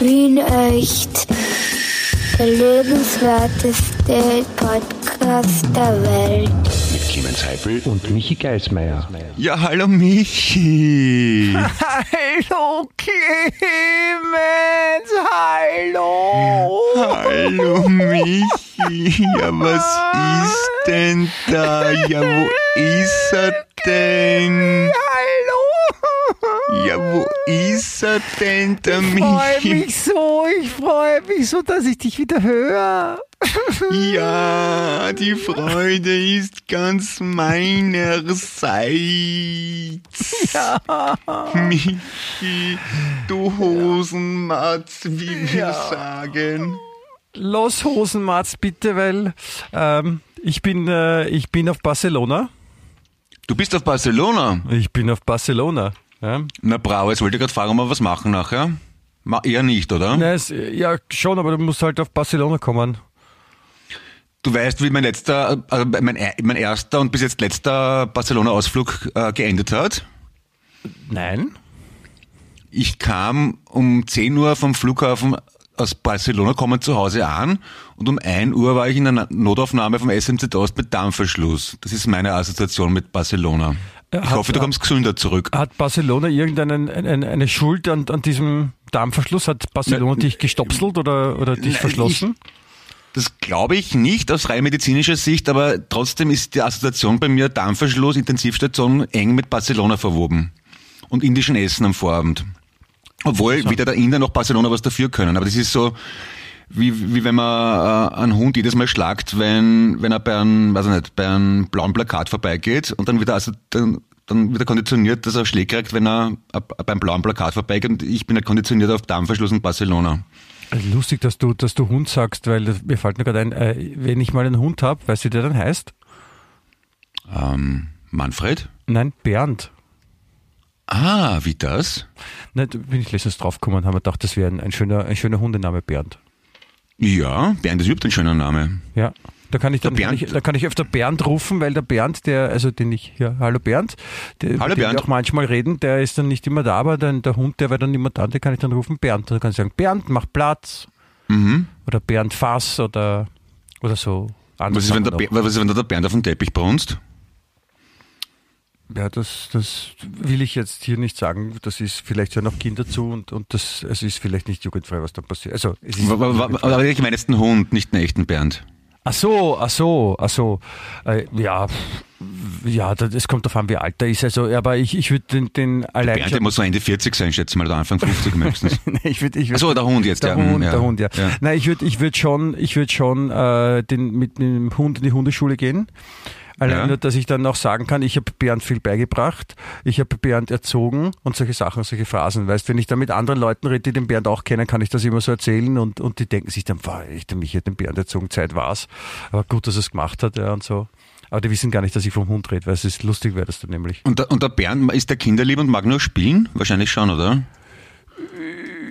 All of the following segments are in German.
Wien echt. Der lebenswerteste Podcast der Welt. Mit Clemens Heifel und Michi Geismeier. Ja, hallo Michi. Hallo Clemens, hallo. Hallo Michi. Ja, was ist denn da? Ja, wo ist er denn? Hallo. Ja, wo ist er denn, der Ich freue Michi? mich so, ich freue mich so, dass ich dich wieder höre. Ja, die Freude ist ganz meinerseits. Ja. Michi, du Hosenmatz, wie wir sagen. Los Hosenmatz bitte, weil ähm, ich bin äh, ich bin auf Barcelona. Du bist auf Barcelona. Ich bin auf Barcelona. Ja, Na bravo, jetzt wollte ich gerade fragen, ob wir was machen nachher. Eher nicht, oder? Na, es, ja schon, aber du musst halt auf Barcelona kommen. Du weißt, wie mein letzter, also mein, mein erster und bis jetzt letzter Barcelona-Ausflug äh, geendet hat. Nein. Ich kam um 10 Uhr vom Flughafen aus Barcelona, komme zu Hause an und um 1 Uhr war ich in einer Notaufnahme vom SMZ Ost mit Darmverschluss. Das ist meine Assoziation mit Barcelona. Ja, Ich hat- hoffe, du kommst gesünder zurück. Hat Barcelona irgendeine eine, eine Schuld an, an diesem Darmverschluss? Hat Barcelona Na, dich gestopselt oder, oder dich Nein, verschlossen? Das glaube ich nicht aus rein medizinischer Sicht, aber trotzdem ist die Assoziation bei mir Darmverschluss, Intensivstation eng mit Barcelona verwoben. Und indischen Essen am Vorabend. Obwohl weder der Inder noch Barcelona was dafür können. Aber das ist so, wie, wie wenn man äh, einen Hund jedes Mal schlagt, wenn, wenn er bei einem, weiß ich nicht, bei einem blauen Plakat vorbeigeht und dann wird er also, dann, dann wird er konditioniert, dass er Schläge kriegt, wenn er äh, beim blauen Plakat vorbeigeht und ich bin halt konditioniert auf Darmverschluss in Barcelona. Lustig, dass du, dass du Hund sagst, weil mir fällt mir gerade ein, äh, wenn ich mal einen Hund habe, weißt du, wie der dann heißt? Ähm, Manfred? Nein, Bernd. Ah, wie das? Nein, da bin ich letztens draufgekommen, haben wir gedacht, das wäre ein, ein, schöner, ein schöner Hundename, Bernd. Ja, Bernd ist überhaupt ein schöner Name. Ja. Da kann ich dann kann ich, da kann ich öfter Bernd rufen, weil der Bernd, der, also den ich hier, hallo Bernd, der, Hallo dem Bernd. wir auch manchmal reden, der ist dann nicht immer da, aber dann, der Hund, der wäre dann immer da, den kann ich dann rufen, Bernd. Da kann ich sagen, Bernd, mach Platz. Mhm. Oder Bernd Fass oder, oder so. Was ist, wenn der, was ist, wenn der Bernd auf den Teppich brunst? Noch. Ja, das, das will ich jetzt hier nicht sagen. Das ist vielleicht hören auch Kinder zu und, und das, es ist vielleicht nicht jugendfrei, was da passiert. Also, es ist wa- wa- Aber ich meine jetzt einen Hund, nicht einen echten Bernd. Ach so, ach so, ach so. Äh, ja, ja, das es kommt darauf an, wie alt er ist. Also, aber ich, ich würde den, den allein Bernd, der muss so Ende 40 sein, schätze mal, oder Anfang 50 höchstens. Ich würde, ich würd, Ach so, der Hund jetzt, der ja, Hund, ja. der Hund, ja. Ja. Nein, ich würde, ich würde schon, ich würde schon äh, den, mit dem Hund in die Hundeschule gehen. Allein Ja. nur, dass ich dann auch sagen kann, ich habe Bernd viel beigebracht, ich habe Bernd erzogen und solche Sachen, solche Phrasen. Weißt, wenn ich da mit anderen Leuten rede, die den Bernd auch kennen, kann ich das immer so erzählen und, und die denken sich dann, war ich, mich hat den Bernd erzogen, Zeit war's. Aber gut, dass er es gemacht hat, ja, und so. Aber die wissen gar nicht, dass ich vom Hund rede, weil es ist lustig, wäre das dann nämlich. Und der, und der Bernd, ist der kinderlieb und mag nur spielen? Wahrscheinlich schon, oder?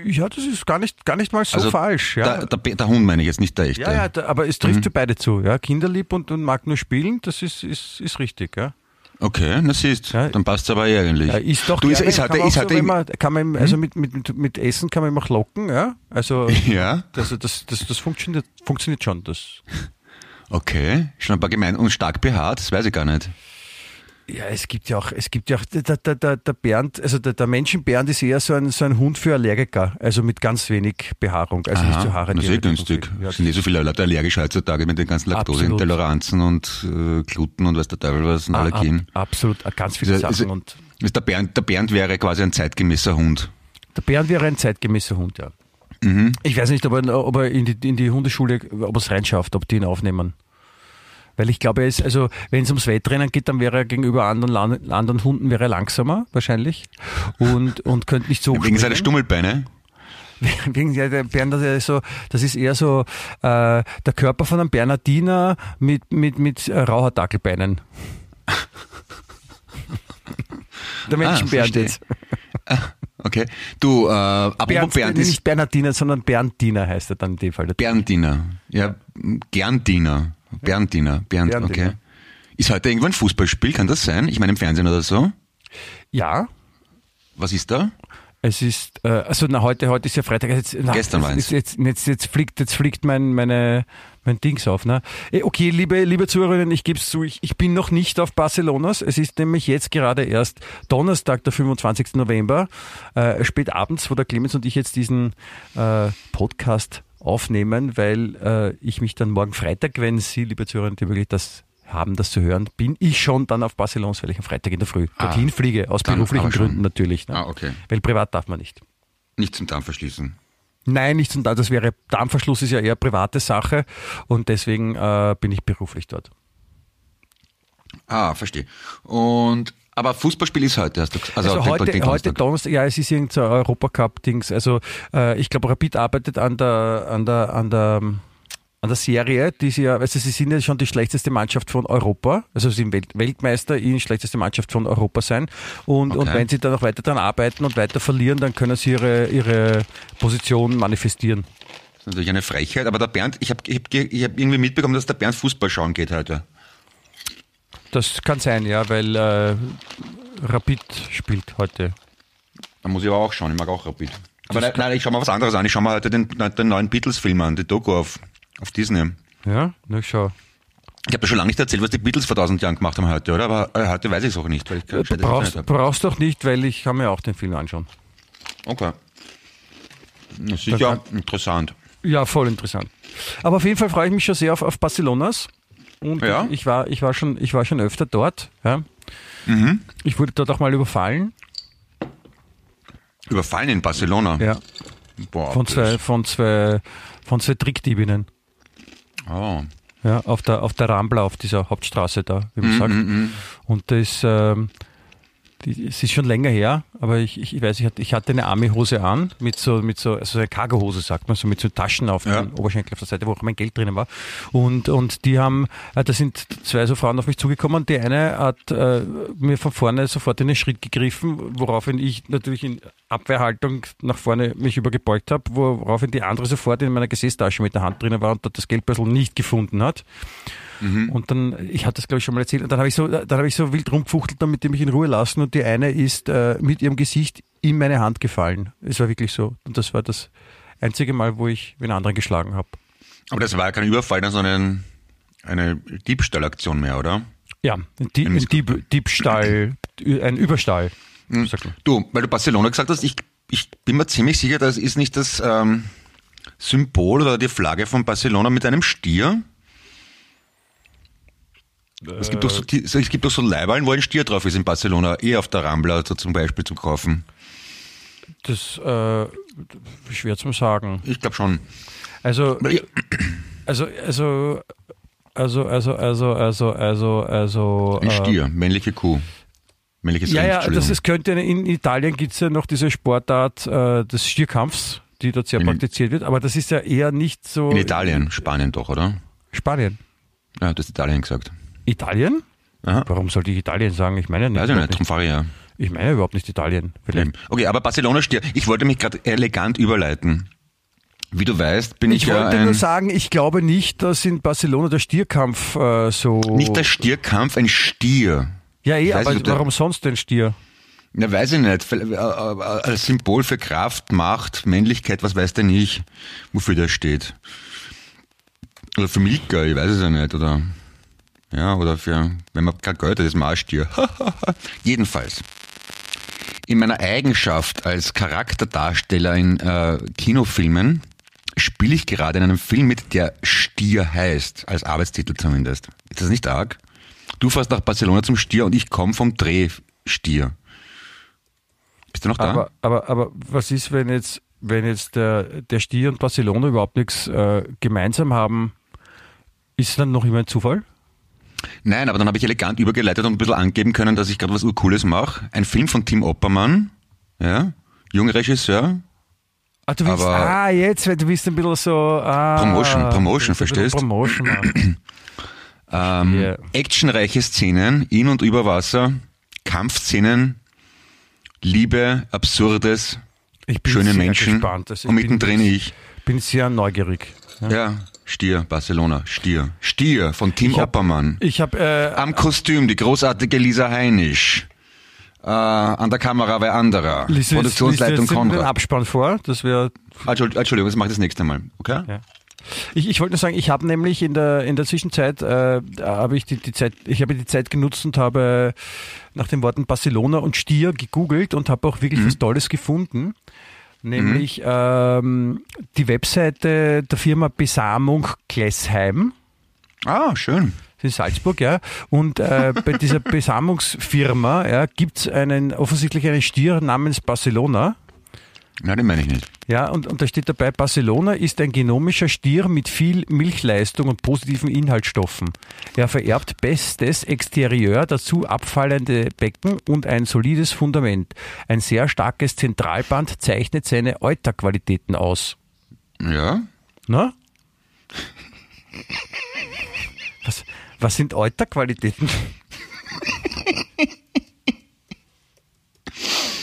Ja, das ist gar nicht, gar nicht mal so Also falsch. Ja. Der, der, der Hund meine ich jetzt, nicht der echte. Ja, ja, aber es Mhm. trifft für beide zu. Ja, kinderlieb und, und mag nur spielen, das ist, ist, ist richtig. Ja. Okay, na siehst, Ja. dann passt's aber eh eigentlich. Ist doch du, ist, gerne, ist halt, kann man ist halt, so, man, kann man, also mit, mit, mit, mit Essen kann man immer auch locken, ja. Also, ja, also das, das, das funktioniert, funktioniert schon. Das. okay, schon ein paar gemein und stark behaart, das weiß ich gar nicht. Ja, es gibt ja auch, es gibt ja auch, der, der, der, der Bernd, also der, der Menschenbernd ist eher so ein, so ein Hund für Allergiker, also mit ganz wenig Behaarung, also nicht so Haare. das ist eh günstig. Ja, sind eh so viele Leute allergisch heutzutage mit den ganzen. Laktoseintoleranzen und äh, Gluten und weiß der Teufel was und ab, Allergien. absolut, äh, ganz viele Also, Sachen. also, und ist der, Bernd, der Bernd wäre quasi ein zeitgemäßer Hund. der Bernd wäre ein zeitgemäßer Hund, ja. Mhm. Ich weiß nicht, ob er, ob er in, die, in die Hundeschule, ob er es reinschafft, ob die ihn aufnehmen. Weil ich glaube, er ist, also wenn es ums Wettrennen geht, dann wäre er gegenüber anderen, anderen Hunden wäre er langsamer wahrscheinlich und, und könnte nicht so Wegen seiner. Stummelbeine. Wegen der Bernd, das ist so, das ist eher so äh, der Körper von einem Bernardiner mit, mit, mit äh, Rauhaardackelbeinen. der Menschenbernd verstehe. jetzt. Okay. Du, äh, apropos Bernd, Bernd, ist nicht Bernardiner, sondern Berndiner heißt er dann in dem Fall. Berndiner. Ja, Gerndiener. Berndiner. Bernd, Berndiner. okay. Ist heute irgendwo ein Fußballspiel, kann das sein? Ich meine im Fernsehen oder so? Ja, Was ist da? Es ist, äh, also na, heute, heute ist ja Freitag. Jetzt, na, Gestern war es. jetzt, jetzt, jetzt fliegt, jetzt fliegt mein, meine, mein Dings auf. Ne? Eh, Okay, liebe, liebe Zuhörerinnen, ich gebe es zu, ich, ich bin noch nicht auf Barcelonas. Es ist nämlich jetzt gerade erst Donnerstag, der 25. November, äh, spät abends, wo der Clemens und ich jetzt diesen äh, Podcast aufnehmen, weil äh, ich mich dann morgen Freitag, wenn Sie, liebe Zuhörerinnen, die wirklich das haben, das zu hören, bin ich schon dann auf Barcelonas, weil ich am Freitag in der Früh Ah, dorthin fliege, aus beruflichen. Gründen natürlich. Ne? Ah, okay. Weil privat darf man nicht. Nicht zum Darm verschließen. Nein, nicht zum Teil. Das wäre Darmverschluss ist ja eher private Sache und deswegen äh, bin ich beruflich dort. Ah, verstehe. Und aber Fußballspiel ist heute, hast du gesagt. Also, den- heute, den heute Donnerstag. Donnerstag, ja, es ist irgendein Europacup-Dings. Also äh, ich glaube, Rapid arbeitet an der, an der, an der, an der Serie, die sie ja, also sie sind ja schon die schlechteste Mannschaft von Europa, also sie sind Welt, Weltmeister in schlechteste Mannschaft von Europa sein. Und, und Okay. wenn sie dann noch weiter daran arbeiten und weiter verlieren, dann können sie ihre, ihre Position manifestieren. Das ist natürlich eine Frechheit, aber der Bernd, ich habe ich hab, ich hab irgendwie mitbekommen, dass der Bernd Fußball schauen geht heute. Das kann sein, ja, weil äh, Rapid spielt heute. Da muss ich aber auch schauen, ich mag auch Rapid. Aber nein, nein, ich schau mal was anderes an. Ich schau mal heute den, den neuen Beatles-Film an, die Doku auf, auf Disney. Ja, na schau. Ich habe schon lange nicht erzählt, was die Beatles vor tausend Jahren gemacht haben heute, oder? Aber äh, heute weiß ich es auch nicht, weil ich kein Du gescheites Internet brauchst, hab. brauchst doch nicht, weil ich kann mir auch den Film anschauen. Okay. Das ist ja interessant. Ja, voll interessant. Aber auf jeden Fall freue ich mich schon sehr auf, auf Barcelonas. Und Ja? ich, war, ich, war schon, ich war schon öfter dort. Ja. Mhm. Ich wurde dort auch mal überfallen. Überfallen in Barcelona. Ja. Boah, Von zwei, von zwei, von zwei Trickdiebinnen. Oh. Ja, auf der, auf der Rambla, auf dieser Hauptstraße da, wie man Mhm, sagt. Und das, ähm, die, es ist schon länger her, aber ich, ich, ich weiß, ich hatte, ich hatte eine Army-Hose an, mit so, mit so, also eine Cargo-Hose, sagt man, so mit so Taschen auf Ja. dem Oberschenkel auf der Seite, wo auch mein Geld drinnen war. Und, und die haben, äh, da sind zwei so Frauen auf mich zugekommen. Die eine hat äh, mir von vorne sofort in den Schritt gegriffen, woraufhin ich natürlich in Abwehrhaltung nach vorne mich übergebeugt habe, woraufhin die andere sofort in meiner Gesäßtasche mit der Hand drinnen war und dort das Geldbeutel nicht gefunden hat. Und dann, ich hatte das glaube ich schon mal erzählt, und dann habe ich so, dann habe ich so wild rumgefuchtelt, damit die mich in Ruhe lassen und die eine ist äh, mit ihrem Gesicht in meine Hand gefallen. Es war wirklich so. Und das war das einzige Mal, wo ich einen anderen geschlagen habe. Aber das war ja kein Überfall, sondern eine Diebstahlaktion mehr, oder? Ja, die, Ein Dieb, Diebstahl, ein Überstall. sagt man. Du, weil du Barcelona gesagt hast, ich, ich bin mir ziemlich sicher, das ist nicht das ähm, Symbol oder die Flagge von Barcelona mit einem Stier. Es gibt doch so, es gibt doch so Leihwahlen, wo ein Stier drauf ist in Barcelona, eh auf der Rambla so zum Beispiel zu kaufen. Das äh, schwer zu sagen. Ich glaube schon. Also, also, also, also, also, also, also, also, also. Ein äh, Stier, männliche Kuh. Männliches Ja, Rind, ja, das ist, könnte in Italien gibt es ja noch diese Sportart äh, des Stierkampfs, die dort sehr In- praktiziert wird, aber das ist ja eher nicht so. in Italien, Spanien doch, oder? Spanien. Ja, du hast Italien gesagt. Italien? Aha. Warum sollte ich Italien sagen? Ich meine nicht. Ich nicht, darum fahre ich ja. nicht. Ich meine überhaupt nicht Italien. Vielleicht. Okay, aber Barcelona Stier. Ich wollte mich gerade elegant überleiten. Wie du weißt, bin ich, Ich ja wollte ein, nur sagen, ich glaube nicht, dass in Barcelona der Stierkampf äh, so. nicht der Stierkampf, ein Stier. Ja, eh, Ich aber nicht, warum sonst denn Stier? Na, weiß ich nicht. Äh, äh, Als Symbol für Kraft, Macht, Männlichkeit, was weiß denn ich, wofür der steht. Oder für Milka, ich weiß es ja nicht. Oder ja, oder für, wenn man kein Geld hat, ist man auch Stier. Jedenfalls. In meiner Eigenschaft als Charakterdarsteller in äh, Kinofilmen spiele ich gerade in einem Film mit, der Stier heißt, als Arbeitstitel zumindest. Ist das nicht arg? Du fährst nach Barcelona zum Stier und ich komme vom Dreh Stier. Bist du noch da? Aber, aber, aber was ist, wenn jetzt, wenn jetzt der, der Stier und Barcelona überhaupt nichts äh, gemeinsam haben? Ist dann noch immer ein Zufall? Nein, aber dann habe ich elegant übergeleitet und ein bisschen angeben können, dass ich gerade was Urcooles mache. Ein Film von Tim Oppermann, ja, junger Regisseur. Ah, du Aber- ah, jetzt, weil du bist ein bisschen so. Ah, Promotion, Promotion, du verstehst? Promotion machen. Ähm, Ja. Actionreiche Szenen, in und über Wasser, Kampfszenen, Liebe, Absurdes, schöne Menschen gespannt. Also und mittendrin ich. bin sehr neugierig. Ja. Ja, Stier, Barcelona, Stier. Stier von Tim Ich hab- Oppermann. Ich habe äh, Am Kostüm die großartige Lisa Heinisch. Äh, an der Kamera war anderer. Jetzt- Produktionsleitung lies jetzt den Konrad. Abspann vor, das wäre Entschuld- Entschuldigung, das mache ich das nächste Mal. Okay? Ja. Ich, ich wollte nur sagen, ich habe nämlich in der, in der Zwischenzeit, äh, habe ich die, die Zeit, ich habe die Zeit genutzt und habe nach den Worten Barcelona und Stier gegoogelt und habe auch wirklich was Tolles gefunden. Nämlich ähm, die Webseite der Firma Besamung Klessheim Ah, schön. in Salzburg, ja. Und äh, bei dieser Besamungsfirma ja, gibt es einen offensichtlich einen Stier namens Barcelona. Nein, den meine ich nicht. Ja, und, und da steht dabei, Barcelona ist ein genomischer Stier mit viel Milchleistung und positiven Inhaltsstoffen. Er vererbt bestes Exterieur, dazu abfallende Becken und ein solides Fundament. Ein sehr starkes Zentralband zeichnet seine Euterqualitäten aus. Ja? Na? Was, was sind Euterqualitäten?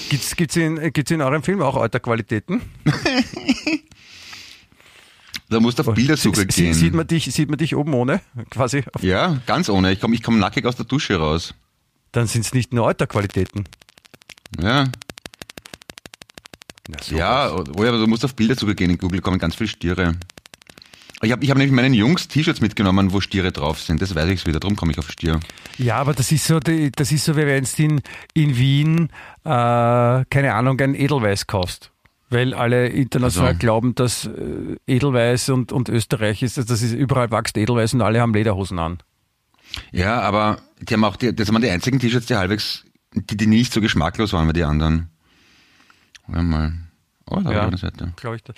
Gibt's, gibt's, in, gibt's in eurem Film auch Euterqualitäten? Da musst du auf Bildersuche Sie- gehen. Sieht man dich, sieht man dich oben ohne? Quasi. Ja, ganz ohne. Ich komme ich komm nackig aus der Dusche raus. dann sind es nicht nur Euterqualitäten. Ja. Na, Ja, oh ja, aber du musst auf Bildersuche gehen. In Google kommen ganz viele Stiere. Ich habe ich hab nämlich meinen Jungs T-Shirts mitgenommen, wo Stiere drauf sind. Das weiß ich wieder. Darum komme ich auf Stier. Ja, aber das ist so, das ist so, wie wenn du in, in Wien, äh, keine Ahnung, ein Edelweiß kaufst. Weil alle international Also. glauben, dass äh, Edelweiß und, und Österreich ist, das ist überall wächst Edelweiß und alle haben Lederhosen an. Ja, aber die haben auch die, das waren die einzigen T-Shirts, die halbwegs, die, die nicht so geschmacklos waren wie die anderen. Warte mal. Oh, da Ja. glaube ich. Da,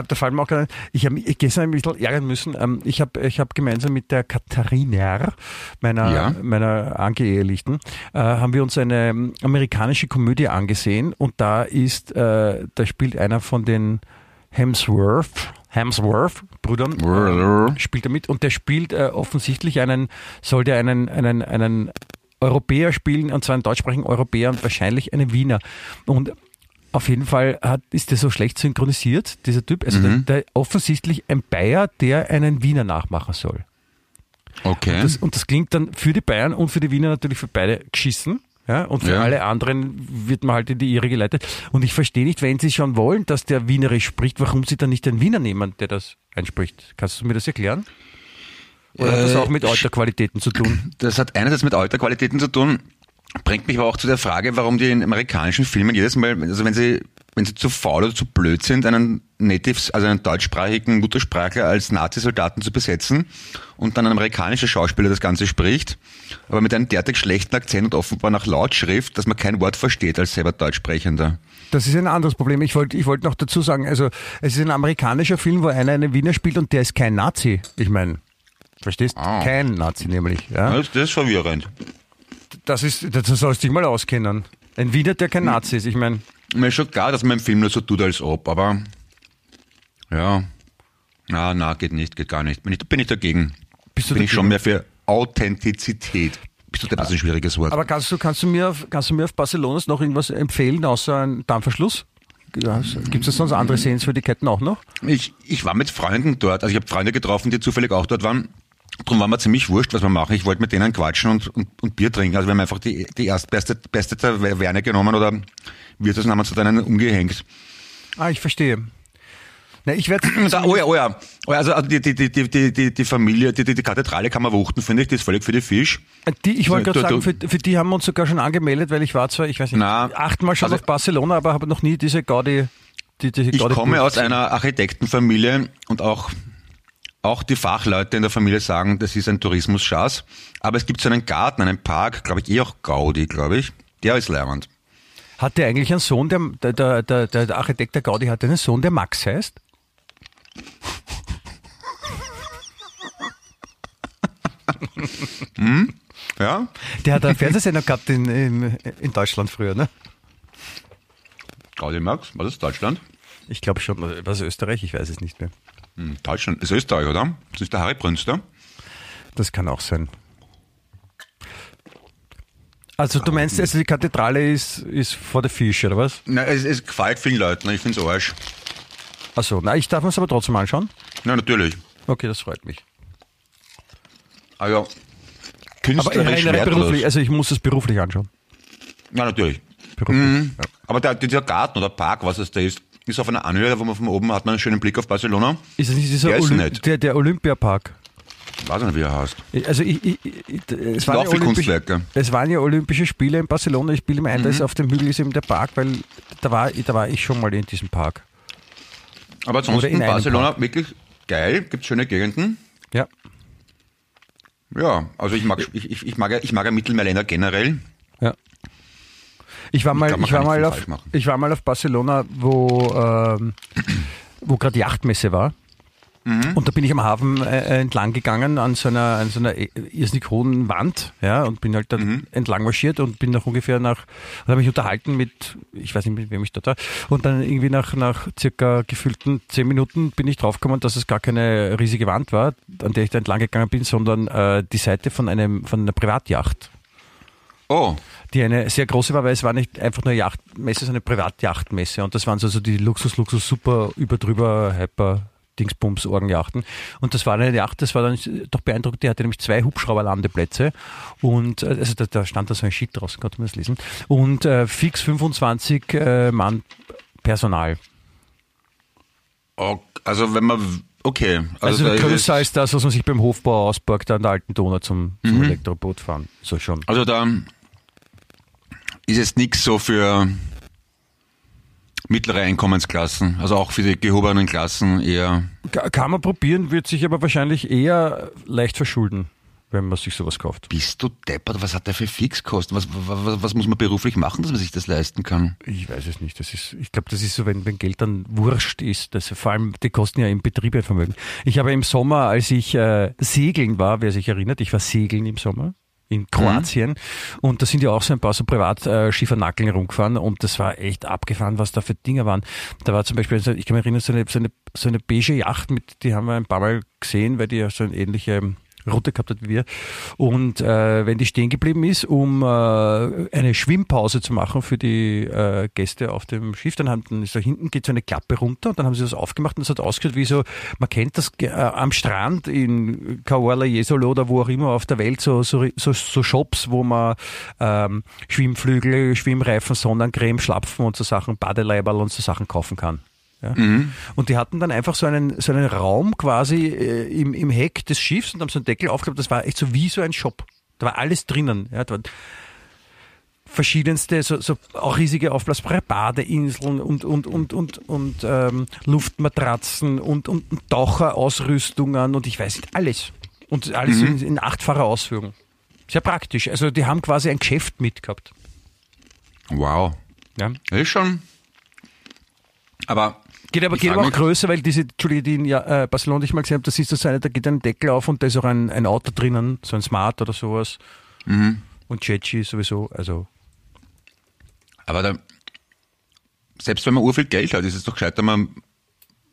äh, da fallen mir auch gerade ich habe mich gestern ein bisschen ärgern müssen. Ähm, ich habe ich hab gemeinsam mit der Katharina, meiner, Ja. meiner Angeehelichten, äh, haben wir uns eine ähm, amerikanische Komödie angesehen und da ist, äh, da spielt einer von den Hemsworth, Hemsworth Brüdern, äh, spielt er mit und der spielt äh, offensichtlich einen, soll der einen, einen, einen Europäer spielen, und zwar einen deutschsprachigen Europäer und wahrscheinlich einen Wiener. Und auf jeden Fall hat, ist der so schlecht synchronisiert, dieser Typ. Also Mhm. der, der offensichtlich ein Bayer, der einen Wiener nachmachen soll. Okay. Das, und das klingt dann für die Bayern und für die Wiener natürlich für beide geschissen. Ja, und für Ja. alle anderen wird man halt in die Irre geleitet. Und ich verstehe nicht, wenn sie schon wollen, dass der Wienerisch spricht, warum sie dann nicht den Wiener nehmen, der das einspricht. Kannst du mir das erklären? Oder hat das Äh, auch mit Alterqualitäten zu tun? Das hat einerseits mit Alterqualitäten zu tun, bringt mich aber auch zu der Frage, warum die in amerikanischen Filmen jedes Mal, also wenn sie, wenn sie zu faul oder zu blöd sind, einen Natives, also einen deutschsprachigen Muttersprachler als Nazisoldaten zu besetzen und dann ein amerikanischer Schauspieler das Ganze spricht, aber mit einem derartig schlechten Akzent und offenbar nach Lautschrift, dass man kein Wort versteht als selber Deutschsprechender. Das ist ein anderes Problem. Ich wollte ich wollte noch dazu sagen, also es ist ein amerikanischer Film, wo einer einen Wiener spielt und der ist kein Nazi. Ich meine, verstehst? Ah. Kein Nazi nämlich. Ja? Das, das ist verwirrend. Das ist, das sollst du dich mal auskennen. Ein Wiener, der kein Nazi ist. Ich meine, Mir ist schon klar, dass man im Film nur so tut, als ob, aber ja. Na, na, geht nicht, geht gar nicht. Bin ich, bin ich dagegen. Bist du bin ich dagegen? schon mehr für Authentizität. Bist du das ist ein schwieriges Wort. aber kannst du, kannst du mir auf, kannst du mir auf Barcelonas noch irgendwas empfehlen, außer ein Dampfverschluss? Gibt es sonst andere Sehenswürdigkeiten auch noch? Ich, ich war mit Freunden dort, also ich habe Freunde getroffen, die zufällig auch dort waren. Drum war mir ziemlich wurscht, was wir machen. Ich wollte mit denen quatschen und, und, und Bier trinken. Also wir haben einfach die, die erstbeste beste Taverne genommen oder Wirtes haben wir zu denen umgehängt. Ah, ich verstehe. Na, ich werde oh ja, oh ja. Oh ja, Also also die, die, die, die, die, die, Familie, die, die, die Kathedrale kann man wuchten, finde ich, die ist völlig für die Fisch. Die, ich wollte Du- gerade sagen, für, für die haben wir uns sogar schon angemeldet, weil ich war zwar, ich weiß nicht, Na, achtmal schon also- auf Barcelona, aber habe noch nie diese Gaudi, die, diese Ich Gaudi komme aus einer Architektenfamilie und auch, auch die Fachleute in der Familie sagen, das ist ein Tourismusschatz. Aber es gibt so einen Garten, einen Park, glaube ich, eh auch Gaudi, glaube ich. Der ist leerend. Hat der eigentlich einen Sohn, der, der, der, der, Architekt der Gaudi hat einen Sohn, der Max heißt? Ja? Der hat einen Fernsehsender gehabt in, in, in Deutschland früher, ne? Gaudi Max, was ist Deutschland? Ich glaube schon, was Österreich, ich weiß es nicht mehr. Hm, Deutschland ist Österreich, oder? Das ist der Harry Prinz da. Das kann auch sein. Also du meinst, also die Kathedrale ist, ist vor der Fisch, oder was? Na, es, es gefällt vielen Leuten, ich finde es Arsch. Achso, na, ich darf mir es aber trotzdem anschauen. Ja, natürlich. Okay, das freut mich. Ah ja, Aber künstlerisch rein, rein wertlos. beruflich, also ich muss es beruflich anschauen. Ja, natürlich. Beruflich. Mhm. Aber der, dieser Garten oder Park, was es da ist, ist auf einer Anhöhe, wo man von oben hat man einen schönen Blick auf Barcelona. Ist es nicht dieser Der Olymp- nett. der, der Olympiapark? Ich weiß nicht, wie er heißt. Also ich, ich, ich, es, waren ja Kunstwerke. es waren ja Olympische Spiele in Barcelona. Ich bilde mir ein, da ist auf dem Hügel ist eben der Park, weil da war, da war ich schon mal in diesem Park. Aber ansonsten Barcelona wirklich geil, gibt schöne Gegenden. Ja. Ja, also ich mag, ich, ich, mag, ja- ich mag ja Mittelmeerländer generell. Ja. Ich war mal, ich war mal auf, ich war mal auf Barcelona, wo, ähm, wo gerade Yachtmesse war. Mhm. Und da bin ich am Hafen äh, entlang gegangen an so einer, an so einer äh, irrsinnig hohen Wand, ja, und bin halt da Mhm. entlang marschiert und bin nach ungefähr nach, habe mich unterhalten mit, ich weiß nicht, mit wem ich dort war, und dann irgendwie nach, nach circa gefühlten zehn Minuten bin ich draufgekommen, dass es gar keine riesige Wand war, an der ich da entlang gegangen bin, sondern äh, die Seite von einem, von einer Privatjacht Oh, die eine sehr große war, weil es war nicht einfach nur eine Yachtmesse, sondern eine Privatjachtmesse. Und das waren so also die Luxus, Luxus, super, überdrüber, hyper, Dingsbums, Orgenjachten. Und das war eine Yacht, das war dann doch beeindruckend. Die hatte nämlich zwei Hubschrauberlandeplätze. Und, äh, also da, da stand da so ein Schild draußen, konnte man das lesen. Und äh, fix 25 äh, Mann Personal. also wenn man, okay. Also, ist größer als das, was man sich beim Hofbau ausborgt, an der alten Donau zum, zum Elektroboot fahren. So schon. Also da ist es nichts so für mittlere Einkommensklassen, also auch für die gehobenen Klassen eher. Ka- Kann man probieren, wird sich aber wahrscheinlich eher leicht verschulden, wenn man sich sowas kauft. Bist du deppert? Was hat der für Fixkosten? Was, was, was muss man beruflich machen, dass man sich das leisten kann? Ich weiß es nicht. Das ist, ich glaube, das ist so, wenn, wenn Geld dann wurscht ist. Das, vor allem, die kosten ja im Betrieb ein Vermögen. Ich habe im Sommer, als ich äh, segeln war, wer sich erinnert, ich war segeln im Sommer in Kroatien und da sind ja auch so ein paar so Privatschiffernackeln rumgefahren und das war echt abgefahren, was da für Dinge waren. Da war zum Beispiel, so- ich kann mich erinnern, so eine, so eine, so eine beige Yacht, mit, die haben wir ein paar Mal gesehen, weil die ja so eine ähnliche Route gehabt hat wie wir. Und äh, wenn die stehen geblieben ist, um äh, eine Schwimmpause zu machen für die äh, Gäste auf dem Schiff, dann, haben, dann ist da hinten geht so eine Klappe runter und dann haben sie das aufgemacht und es hat ausgeschaut wie so, man kennt das äh, am Strand in Kaorla, Jesolo oder wo auch immer auf der Welt, so, so, so, so Shops, wo man ähm, Schwimmflügel, Schwimmreifen, Sonnencreme, Schlapfen und so Sachen, Badeleiberl und so Sachen kaufen kann. Ja. Und die hatten dann einfach so einen, so einen Raum quasi äh, im, im Heck des Schiffs und haben so einen Deckel aufgeklappt. Das war echt so wie so ein Shop. Da war alles drinnen. Ja, da waren verschiedenste, so, so auch riesige aufblasbare Badeinseln und, und, und, und, und ähm, Luftmatratzen und, und Taucherausrüstungen und ich weiß nicht, alles. Und alles in, in achtfacher Ausführung. Sehr praktisch. Also die haben quasi ein Geschäft mitgehabt. Wow. Ja. Das ist schon. Aber Geht aber, Ich geht aber auch mich- größer, weil diese, Entschuldige, die in ja, äh, Barcelona, die ich mal gesehen habe, da siehst du so eine, da geht ein Deckel auf und da ist auch ein, ein Auto drinnen, so ein Smart oder sowas. Mhm. Und Jetski sowieso, also. Aber da, selbst wenn man urviel Geld hat, ist es doch gescheiter, man,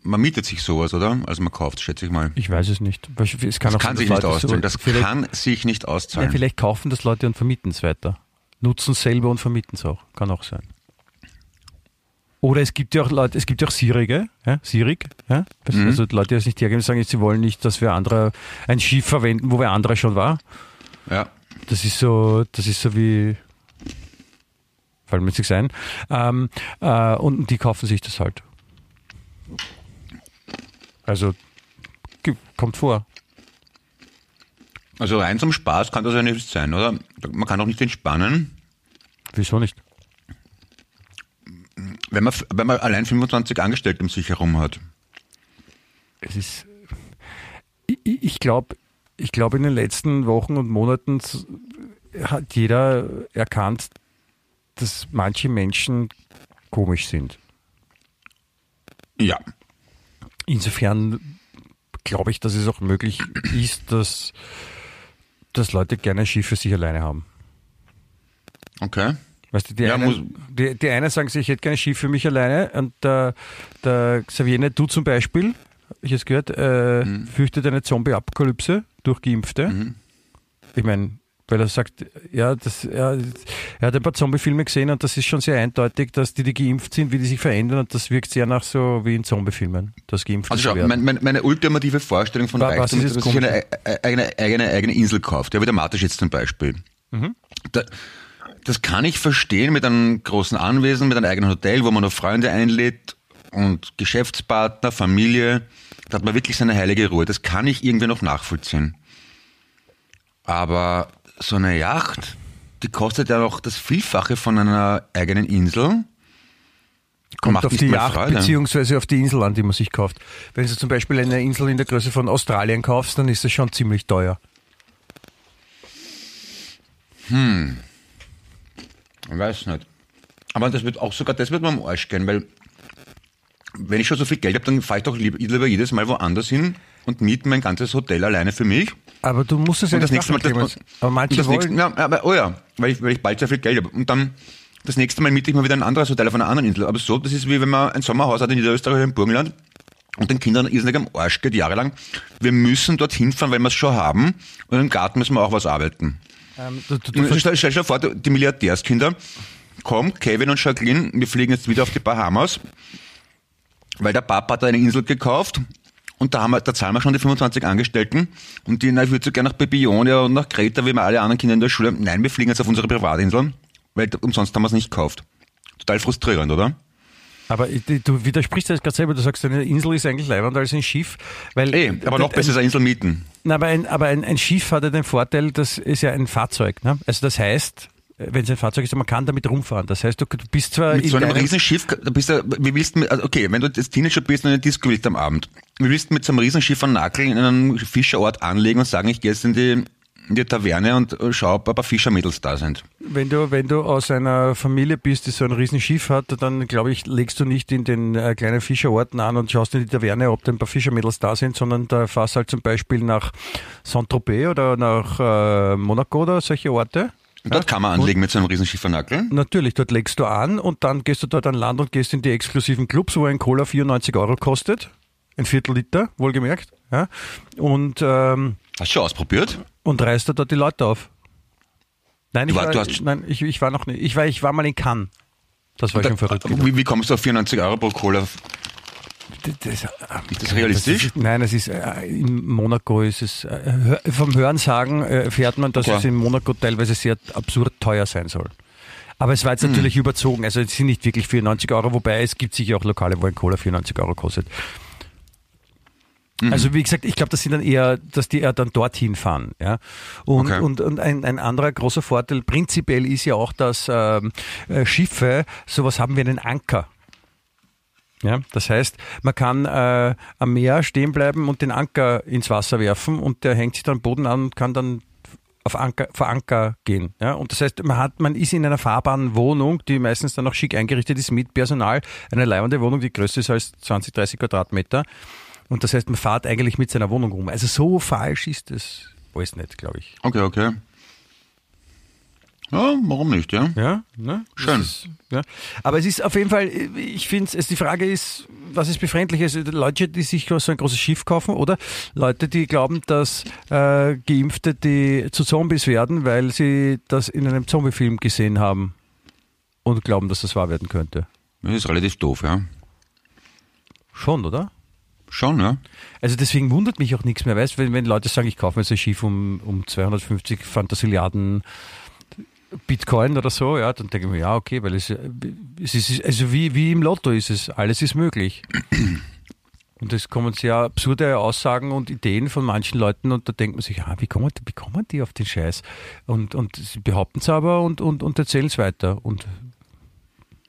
man mietet sich sowas, oder? Also man kauft, schätze ich mal. Ich weiß es nicht. Es kann, Das kann sich dass nicht Leute auszahlen. Das kann sich nicht ja, auszahlen. vielleicht kaufen das Leute und vermieten es weiter. Nutzen es selber und vermieten es auch. Kann auch sein. Oder es gibt ja auch Leute, es gibt ja auch Sierige, ja, Sierig, ja, Mhm. also Leute, die das nicht hergeben, sagen, sie wollen nicht, dass wir andere ein Schiff verwenden, wo wer anderer schon war. Ja. Das ist so, das ist so wie, fallen mir nichts ein. Ähm, äh, und die kaufen sich das halt. Also kommt vor. Also rein zum Spaß kann das ja nicht sein, oder? Man kann auch nicht entspannen, Wieso nicht? Wenn man, wenn man allein 25 Angestellte um sich herum hat. Es ist, ich, ich glaube, ich glaube in den letzten Wochen und Monaten hat jeder erkannt, dass manche Menschen komisch sind. Ja. Insofern glaube ich, dass es auch möglich ist, dass, dass Leute gerne ein Schiff für sich alleine haben. Okay. Weißt du, die, Ja, einen, die, die einen sagen sich, ich hätte gerne Schiff für mich alleine und der, der Xavier, du zum Beispiel, ich jetzt gehört, äh, Mhm. fürchtet eine Zombie-Apokalypse durch Geimpfte. Mhm. Ich meine, weil er sagt, ja, das, ja, er hat ein paar Zombie-Filme gesehen und das ist schon sehr eindeutig, dass die, die geimpft sind, wie die sich verändern und das wirkt sehr nach so wie in Zombie-Filmen, das geimpft Also schau, mein, mein, meine ultimative Vorstellung von Wa- was Reichtum ist dass man sich komisch? eine eigene, eigene, eigene Insel kauft. Ja, wie der Matisch jetzt zum Beispiel. Mhm. Da, das kann ich verstehen mit einem großen Anwesen, mit einem eigenen Hotel, wo man noch Freunde einlädt und Geschäftspartner, Familie. Da hat man wirklich seine heilige Ruhe. Das kann ich irgendwie noch nachvollziehen. Aber so eine Yacht, die kostet ja noch das Vielfache von einer eigenen Insel. Kommt Macht auf die Yacht Freude. beziehungsweise auf die Insel an, die man sich kauft. Wenn du zum Beispiel eine Insel in der Größe von Australien kaufst, dann ist das schon ziemlich teuer. Ich weiß nicht. Aber das wird auch sogar, das wird mir am Arsch gehen, weil wenn ich schon so viel Geld habe, dann fahre ich doch lieber, jedes Mal woanders hin und miete mein ganzes Hotel alleine für mich. Aber du musst es ja Und das nicht nächste Mal, machen, das. Aber manche das wollen. nächste, ja, aber, oh ja, weil ich, weil ich bald sehr viel Geld habe. Und dann das nächste Mal miete ich mal wieder ein anderes Hotel auf einer anderen Insel. Aber so, das ist wie wenn man ein Sommerhaus hat in Niederösterreich im Burgenland und den Kindern irrsinnig am Arsch geht, jahrelang. Wir müssen dorthin fahren, weil wir es schon haben. Und im Garten müssen wir auch was arbeiten. Ähm, du, du, du, Und stell, stell dir vor, die Milliardärskinder, komm, Kevin und Jacqueline, wir fliegen jetzt wieder auf die Bahamas, weil der Papa hat eine Insel gekauft und da, haben wir, da zahlen wir schon die 25 Angestellten und die, na, ich würde so gerne nach Babyonia und nach Kreta, wie wir alle anderen Kinder in der Schule. Nein, wir fliegen jetzt auf unsere Privatinsel, weil umsonst haben wir es nicht gekauft. Total frustrierend, oder? Aber du widersprichst das gerade selber. Du sagst, eine Insel ist eigentlich leibender als ein Schiff. Weil, Eh, aber noch ein, besser ist eine Insel mieten. Na, aber ein, aber ein, ein Schiff hat ja den Vorteil, das ist ja ein Fahrzeug. Ne? Also das heißt, wenn es ein Fahrzeug ist, man kann damit rumfahren. Das heißt, du, du bist zwar Mit in so einem Riesenschiff, da bist du, wie willst du, also okay, wenn du jetzt Teenager bist und eine Disco willst am Abend, wie willst du mit so einem Riesenschiff einen Nackel in einem Fischerort anlegen und sagen, ich gehe jetzt in die, in die Taverne und schau, ob ein paar Fischermädels da sind? Wenn du, wenn du aus einer Familie bist, die so ein Riesenschiff hat, dann glaube ich, legst du nicht in den äh, kleinen Fischerorten an und schaust in die Taverne, ob da ein paar Fischermädels da sind, sondern da fährst halt zum Beispiel nach Saint-Tropez oder nach äh, Monaco oder solche Orte. Und dort kann man anlegen mit so einem Riesenschiff einen Nackel. Natürlich, dort legst du an und dann gehst du dort an Land und gehst in die exklusiven Clubs, wo ein Cola 94 Euro kostet. Ein Viertel Liter, wohlgemerkt. Ja. Und, ähm, Hast du schon ausprobiert? Und reißt da dort die Leute auf. Nein, ich, Du war- war, du hast- nein ich, ich war noch nicht. Ich war, ich war mal in Cannes. Das war Da, schon verrückt. wie, wie kommst du auf 94 Euro pro Cola? Das, Ist das realistisch? ist, nein, es ist äh, in Monaco ist es äh, vom Hörensagen äh, erfährt man, dass Okay. es in Monaco teilweise sehr absurd teuer sein soll. Aber es war Hm. jetzt natürlich überzogen. Also es sind nicht wirklich 94 Euro, wobei es gibt sicher auch Lokale, wo ein Cola 94 Euro kostet. Mhm. Also wie gesagt, ich glaube, das sind dann eher, dass die eher dann dorthin fahren. Ja? Und, Okay. und, und ein, ein anderer großer Vorteil prinzipiell ist ja auch, dass ähm, äh, Schiffe sowas haben wie einen Anker. Ja, das heißt, man kann äh, am Meer stehen bleiben und den Anker ins Wasser werfen und der hängt sich dann am Boden an und kann dann auf Anker, vor Anker gehen. Ja, und das heißt, man hat, man ist in einer fahrbaren Wohnung, die meistens dann auch schick eingerichtet ist mit Personal, eine leibende Wohnung, die größer ist als 20, 30 Quadratmeter. Und das heißt, man fährt eigentlich mit seiner Wohnung rum. Also so falsch ist das alles nicht, glaube ich. Okay, okay. Ja, warum nicht, ja? Ja, ne? Schön. Ist, ja. Aber es ist auf jeden Fall, ich finde es, die Frage ist, was ist befremdlich? Also Leute, die sich so ein großes Schiff kaufen oder Leute, die glauben, dass äh, Geimpfte die zu Zombies werden, weil sie das in einem Zombiefilm gesehen haben und glauben, dass das wahr werden könnte. Das ist relativ doof, ja. Schon, oder? Schon, ja. Also deswegen wundert mich auch nichts mehr, weißt wenn, wenn Leute sagen, ich kaufe mir so ein Schiff um, um 250 Fantasiliarden Bitcoin oder so, ja, dann denke ich mir, ja, okay, weil es, es ist, also wie, wie im Lotto ist es, alles ist möglich. Und es kommen sehr absurde Aussagen und Ideen von manchen Leuten und da denkt man sich, ja, wie kommen, wie kommen die auf den Scheiß? Und, und sie behaupten es aber und, und, und erzählen es weiter und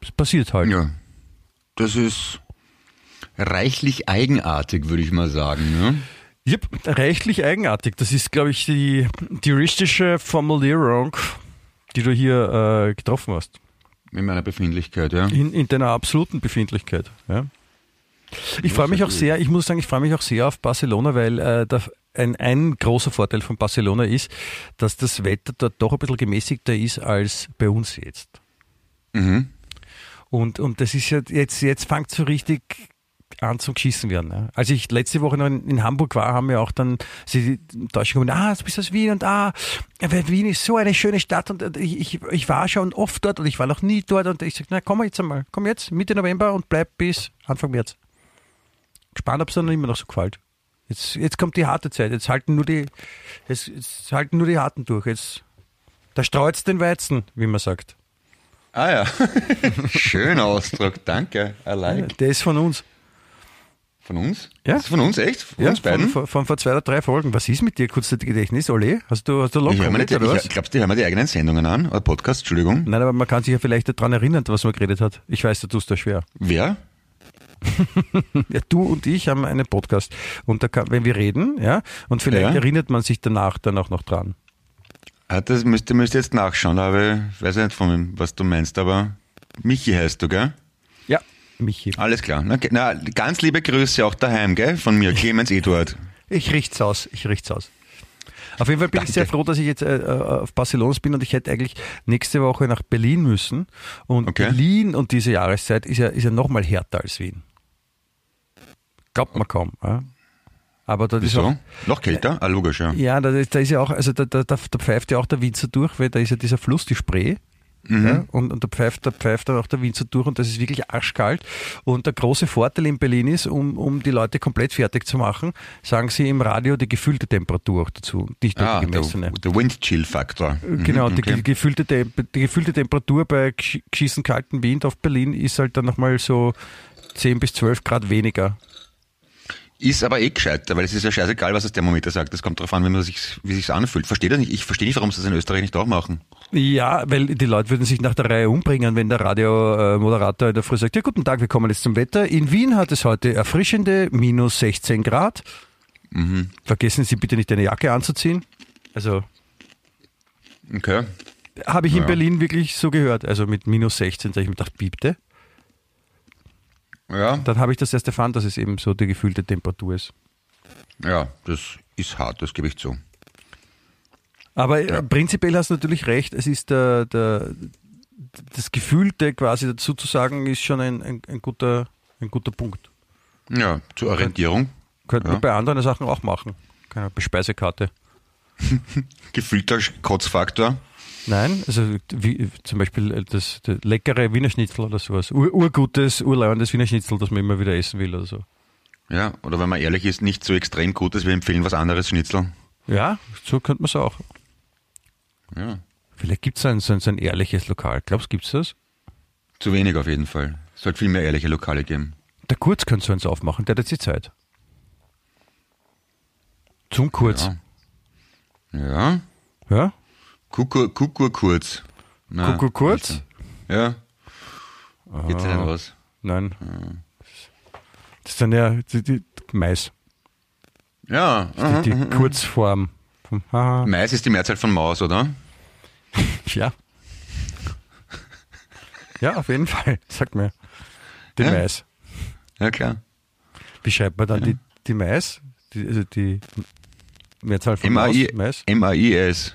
es passiert halt. Ja. Das ist reichlich eigenartig, würde ich mal sagen. Ne? Yep, rechtlich eigenartig. Das ist, glaube ich, die, die juristische Formulierung, die du hier äh, getroffen hast. In meiner Befindlichkeit, ja. In, in deiner absoluten Befindlichkeit. Ja. Ich freue mich auch sehr, ich muss sagen, ich freue mich auch sehr auf Barcelona, weil äh, da ein, ein großer Vorteil von Barcelona ist, dass das Wetter dort doch ein bisschen gemäßigter ist als bei uns jetzt. Mhm. Und, und das ist ja jetzt, jetzt fängt so richtig an zum Geschissen werden. Ja. Als ich letzte Woche noch in, in Hamburg war, haben wir auch dann sie Deutschen gesagt, ah, du bist aus Wien und ah, Wien ist so eine schöne Stadt und äh, ich, ich, ich war schon oft dort und ich war noch nie dort und ich sage, na komm jetzt einmal, komm jetzt Mitte November und bleib bis Anfang März. Gespannt, ob es dann immer noch so gefällt. Jetzt, jetzt kommt die harte Zeit, jetzt halten nur die, jetzt, jetzt halten nur die Harten durch. Jetzt Da streut's den Weizen, wie man sagt. Ah ja, schöner Ausdruck, danke. I like. Der ist von uns. Von uns? Ja. Ist von uns, echt? Von Ja, uns beiden? Von, von, von zwei oder drei Folgen. Was ist mit dir, Kurzzeitgedächtnis, Ole? Hast du, hast du ich locker mir nicht, oder was? ich, glaubst du, die hören mir die eigenen Sendungen an? Oder Podcast, Entschuldigung. Nein, aber man kann sich ja vielleicht daran erinnern, was man geredet hat. Ich weiß, du tust das schwer. Wer? Ja, du und ich haben einen Podcast. Und da kann, wenn wir reden, ja, und vielleicht Ja. erinnert man sich danach dann auch noch dran. Ah, das müsste, müsste jetzt nachschauen, aber ich weiß nicht von wem, was du meinst, aber Michi heißt du, gell? Ja. Michi. Alles klar. Na, na, ganz liebe Grüße auch daheim, gell? Von mir, Clemens Eduard. Ich richt's aus, ich richt's aus. Auf jeden Fall bin ich Danke. sehr froh, dass ich jetzt äh, äh, auf Barcelona bin und ich hätte eigentlich nächste Woche nach Berlin müssen. Und Okay. Berlin und diese Jahreszeit ist ja, ist ja noch mal härter als Wien. Glaubt man kaum. Ja? Aber da ist Wieso? auch, Noch kälter? Ah, logisch, ja. ja, da ist, da ist ja auch, also da, da, da, da pfeift ja auch der Winzer durch, weil da ist ja dieser Fluss, die Spree. Ja, und, und da pfeift, da pfeift dann auch der Winzer durch und das ist wirklich arschkalt. Und der große Vorteil in Berlin ist, um, um die Leute komplett fertig zu machen, sagen sie im Radio die gefühlte Temperatur auch dazu, nicht nur Ah, die der, gemessene. der Wind-Chill-Faktor. Mhm, Genau, die, okay. ge- gefühlte, Tem- die gefühlte Temperatur bei gesch- geschießen kalten Wind auf Berlin ist halt dann nochmal so 10 bis 12 Grad weniger. Ist aber eh gescheiter, weil es ist ja scheißegal, was das Thermometer sagt. Das kommt darauf an, wie man sich, wie sich's anfühlt. Verstehe das nicht. Ich verstehe nicht, warum sie das in Österreich nicht auch machen. Ja, weil die Leute würden sich nach der Reihe umbringen, wenn der Radiomoderator in der Früh sagt, ja guten Tag, wir kommen jetzt zum Wetter. In Wien hat es heute erfrischende minus 16 Grad. Mhm. Vergessen Sie bitte nicht eine Jacke anzuziehen. Also Okay. habe ich in Ja. Berlin wirklich so gehört. Also mit minus 16, da ich mir gedacht, biebte. Ja, Dann habe ich das erst erfahren, dass es eben so die gefühlte Temperatur ist. ja, das ist hart, das gebe ich zu. Aber äh, prinzipiell hast du natürlich recht, es ist der, der, das Gefühlte quasi dazu zu sagen, ist schon ein, ein, ein, guter, ein guter Punkt. Ja, zur Orientierung. Könnte Ja. man bei anderen Sachen auch machen. Keine Bespeisekarte. Gefühlter Kotzfaktor. Nein, also wie, zum Beispiel äh, das, das leckere Wiener Schnitzel oder sowas. Ur, urgutes, urlauendes Wiener Schnitzel, das man immer wieder essen will oder so. Ja, oder wenn man ehrlich ist, nicht so extrem gut, dass wir empfehlen was anderes Schnitzel. Ja, so könnte man es auch. Ja, Vielleicht gibt es ein, so ein, so ein ehrliches Lokal. Glaubst du, gibt es das? zu wenig auf jeden Fall. Es sollte viel mehr ehrliche Lokale geben. Der Kurz könnte so eins aufmachen, der hat jetzt die Zeit. Zum Kurz. Ja. Ja. Ja? Kuckuck, Kuckuck kurz. Na, Kuckuck kurz? Ja. Geht's ja nicht aus. Nein. Das ist dann ja die, die Mais. Ja. aha. Die, die Kurzform. Haha. Mais ist die Mehrzahl von Maus, oder? Ja. Ja, auf jeden Fall. Sag mir. Die Ja. Mais. Ja, klar. Wie schreibt man dann die, die Mais? Die, also die Mehrzahl von Maus? M-A-I- Mais? M-A-I-S.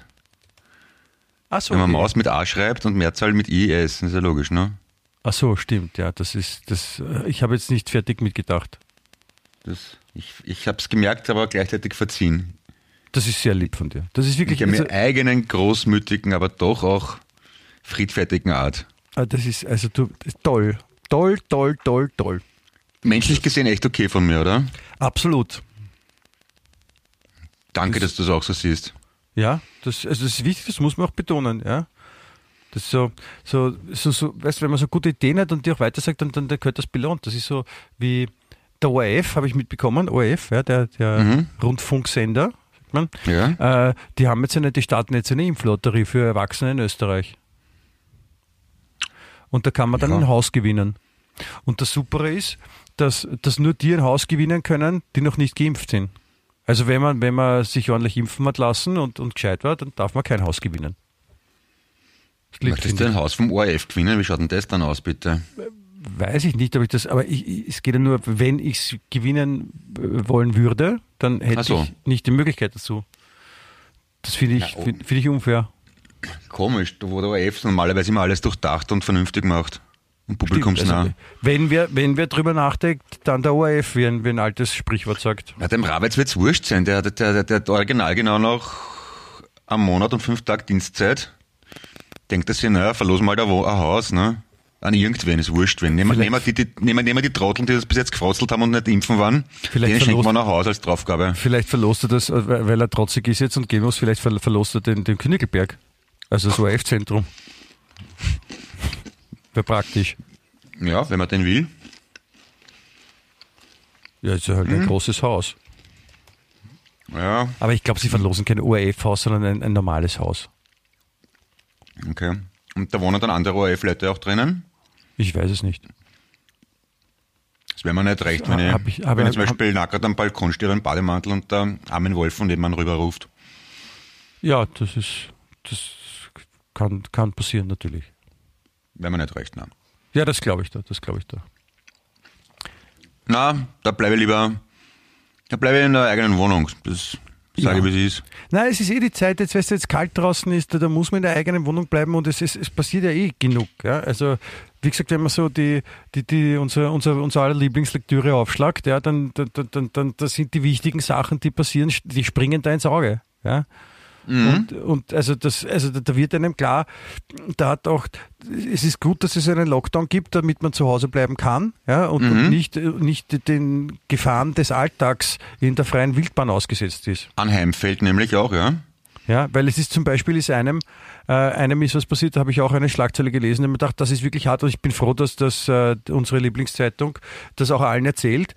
Ach so, Wenn man okay. Maus mit A schreibt und Mehrzahl mit I-S, ist ja logisch, ne? Ach so, stimmt. Ja, das ist, das, äh, ich habe jetzt nicht fertig mitgedacht. Das, ich ich habe es gemerkt, aber gleichzeitig verziehen. Das ist sehr lieb von dir. Das ist wirklich, Ich habe also, mir eigenen, großmütigen, aber doch auch friedfertigen Art. ah, das ist, also du, toll. Toll, toll, toll, toll. Menschlich gesehen echt okay von mir, oder? Absolut. Danke, dass du es auch so siehst. Ja, das, also das ist wichtig, das muss man auch betonen, ja. Das ist so, so, so, so, weißt wenn man so gute Ideen hat und die auch weiter sagt, dann, dann, dann gehört das belohnt. Das ist so wie der ORF, habe ich mitbekommen, ORF, ja, der, der Rundfunksender, sagt man. Ja. Äh, die haben jetzt eine, die starten jetzt eine Impflotterie für Erwachsene in Österreich. Und da kann man dann Ja. ein Haus gewinnen. Und das Super ist, dass, dass nur die ein Haus gewinnen können, die noch nicht geimpft sind. Also wenn man, wenn man sich ordentlich impfen hat lassen und, und gescheit war, dann darf man kein Haus gewinnen. Das liegt, Möchtest du ich. ein Haus vom ORF gewinnen? Wie schaut denn das dann aus, bitte? Weiß ich nicht, ob ich das, aber ich, ich, es geht ja nur, wenn ich es gewinnen äh, wollen würde, dann hätte so. ich nicht die Möglichkeit dazu. Das finde ich, oh. finde find ich unfair. Komisch, wo der ORF normalerweise immer alles durchdacht und vernünftig macht. Und publikumsnah. Also, wenn, wir, wenn wir drüber nachdenkt, dann der ORF, wie ein, wie ein altes Sprichwort sagt. Ja, dem Rabitz wird's wurscht sein. Der, der, der, der hat original genau noch am Monat und fünf Tage Dienstzeit. Denkt er sich, naja, verlosen mal da wo ein Haus, ne? An irgendwen ist wurscht, wenn. Nehmen, nehmen, wir die, die, nehmen, nehmen die Trotteln, die das bis jetzt gefrotzelt haben und nicht impfen waren. Vielleicht denen schenken verlost- wir noch ein Haus als Draufgabe. Vielleicht verlost er das, äh, weil er trotzig ist jetzt und gehen muss, vielleicht ver- verlost er den, den Königelberg. Also das ORF-Zentrum. Wäre praktisch. Ja, wenn man den will. Ja, ist ja halt Mhm. ein großes Haus. Ja, Aber ich glaube, sie verlosen kein ORF-Haus, sondern ein, ein normales Haus. okay. Und da wohnen dann andere ORF-Leute auch drinnen? Ich weiß es nicht. Das wäre mir nicht recht, wenn ich, hab ich- wenn ich- zum Beispiel nackert am Balkon stehe, einen Bademantel und der Armin Wolf von dem man rüberruft. Ja, das ist, das kann, kann passieren natürlich. Wäre mir nicht recht, nein. Ja, das glaube ich da, das glaube ich da. Na, da bleibe ich lieber, da bleibe ich in der eigenen Wohnung. Das sage Ja. ich, wie es ist. Nein, es ist eh die Zeit, jetzt, wenn es jetzt kalt draußen ist, da, da muss man in der eigenen Wohnung bleiben und es, ist, es passiert ja eh genug. Ja? Also, wie gesagt, wenn man so die, die, die, unser, unser, unser aller Lieblingslektüre aufschlagt, ja, dann, dann, dann, dann, dann das sind die wichtigen Sachen, die passieren, die springen da ins Auge. Ja? Und, und also das, also da- wird einem klar, da hat auch, es ist gut, dass es einen Lockdown gibt, damit man zu Hause bleiben kann, ja, und, und nicht, nicht den Gefahren des Alltags in der freien Wildbahn ausgesetzt ist. Anheimfeld nämlich auch, ja. Ja, weil es ist zum Beispiel ist einem, äh, einem ist was passiert, da habe ich auch eine Schlagzeile gelesen und mir gedacht, das ist wirklich hart und ich bin froh, dass das äh, unsere Lieblingszeitung das auch allen erzählt.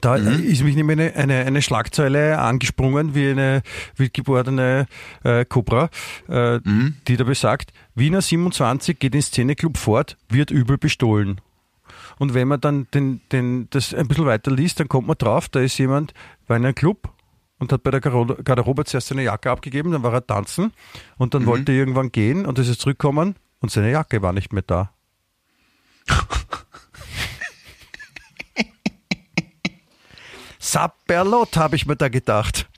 Da ist mich nämlich eine, eine, eine Schlagzeile angesprungen wie eine wildgeborene äh, Cobra, äh, die da besagt, Wiener 27 geht ins Szeneclub fort, wird übel bestohlen. Und wenn man dann den, den, das ein bisschen weiter liest, dann kommt man drauf, da ist jemand, war in einem Club und hat bei der Garderobe zuerst seine Jacke abgegeben, dann war er tanzen und dann wollte er irgendwann gehen und ist jetzt zurückkommen und seine Jacke war nicht mehr da. Sapperlot, habe ich mir da gedacht.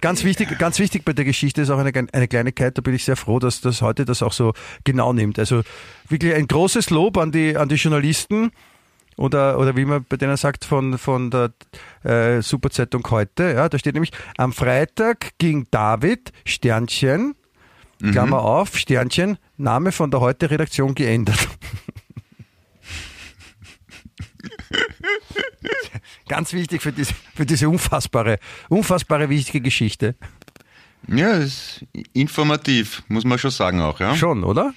Ganz wichtig, ganz wichtig bei der Geschichte ist auch eine, eine Kleinigkeit, da bin ich sehr froh, dass das heute das auch so genau nimmt. Also wirklich ein großes Lob an die, an die Journalisten oder, oder wie man bei denen sagt, von, von der äh, Superzeitung heute. Ja, da steht nämlich, am Freitag ging David, Sternchen, Klammer auf, Sternchen, Name von der heute Redaktion geändert. Ganz wichtig für diese, für diese unfassbare, unfassbare wichtige Geschichte. Ja, ist informativ, muss man schon sagen auch, ja. Schon, oder?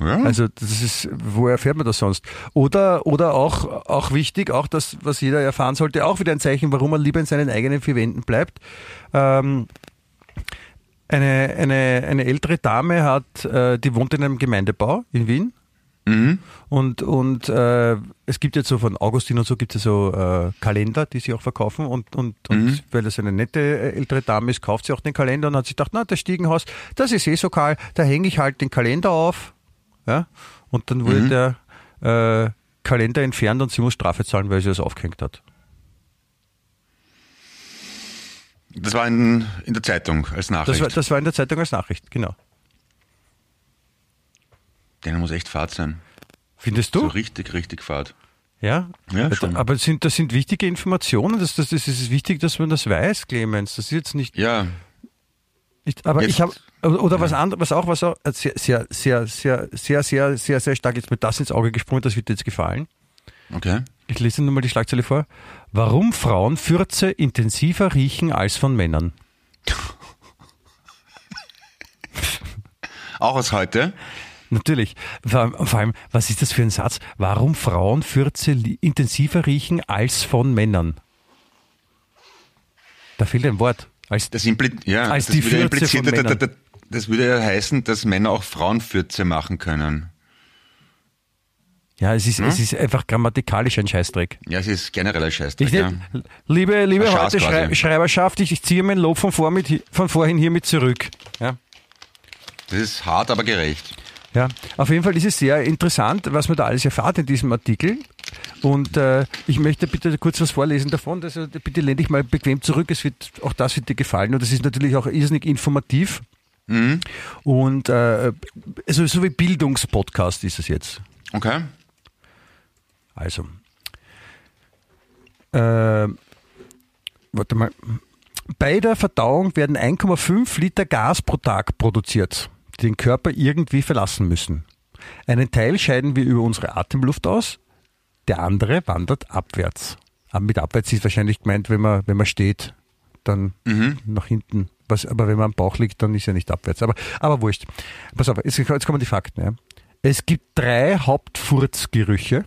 ja. Also das ist, wo erfährt man das sonst? Oder, oder auch, auch wichtig, auch das, was jeder erfahren sollte, auch wieder ein Zeichen, warum man lieber in seinen eigenen vier Wänden bleibt. Ähm, eine, eine, eine ältere Dame hat, äh, die wohnt in einem Gemeindebau in Wien. Mhm. Und, und äh, es gibt jetzt so von Augustin und so gibt es so äh, Kalender, die sie auch verkaufen. Und, und, und weil das eine nette äh, ältere Dame ist, kauft sie auch den Kalender und hat sich gedacht, na, das Stiegenhaus, das ist eh so kahl, da hänge ich halt den Kalender auf. Ja? Und dann wurde der äh, Kalender entfernt und sie muss Strafe zahlen, weil sie das aufgehängt hat. Das war in, in der Zeitung als Das Nachricht. war, das war in der Zeitung als Nachricht, genau. Denen muss echt fad sein. Findest du? So richtig, richtig fad. Ja, ja also, schon. aber sind, das sind wichtige Informationen. Das, das, das ist wichtig, dass man das weiß, Clemens. Das ist jetzt nicht. Ja. Nicht, aber jetzt. ich habe. Oder ja. was anderes, was auch, was auch äh, sehr, sehr, sehr, sehr, sehr, sehr, sehr, sehr stark jetzt mit das ins Auge gesprungen, das wird dir jetzt gefallen. Okay. Ich lese nur mal die Schlagzeile vor. Warum Frauen Fürze intensiver riechen als von Männern? auch aus heute. Natürlich. Vor allem, vor allem, was ist das für ein Satz? Warum Frauen Fürze li- intensiver riechen als von Männern? Da fehlt ein Wort. Als Das, ja, Als das die würde ja Fürze von impliziert, Männern. das, das, das würde ja heißen, dass Männer auch Frauenfürze machen können. ja, es ist, Hm? es ist einfach grammatikalisch ein Scheißdreck. Ja, es ist generell ein Scheißdreck. Ich Ja. liebe liebe Ein heute Schrei. Schreiberschaft, ich, ich ziehe mein Lob von, vor mit, von vorhin hiermit zurück. Ja. Das ist hart, aber gerecht. Ja, auf jeden Fall ist es sehr interessant, was man da alles erfahrt in diesem Artikel. Und äh, ich möchte bitte kurz was vorlesen davon. Also bitte lehn dich mal bequem zurück. Es wird auch das wird dir gefallen. Und es ist natürlich auch irrsinnig informativ. Und äh, also so wie Bildungspodcast ist es jetzt. Okay. Also. Äh, warte mal. Bei der Verdauung werden 1,5 Liter Gas pro Tag produziert, die den Körper irgendwie verlassen müssen. Einen Teil scheiden wir über unsere Atemluft aus, der andere wandert abwärts. Aber mit abwärts ist wahrscheinlich gemeint, wenn man, wenn man steht, dann nach hinten was, aber wenn man am Bauch liegt, dann ist ja nicht abwärts. Aber, aber wurscht. Pass auf, jetzt, jetzt kommen die Fakten. Ja. Es gibt drei Hauptfurzgerüche,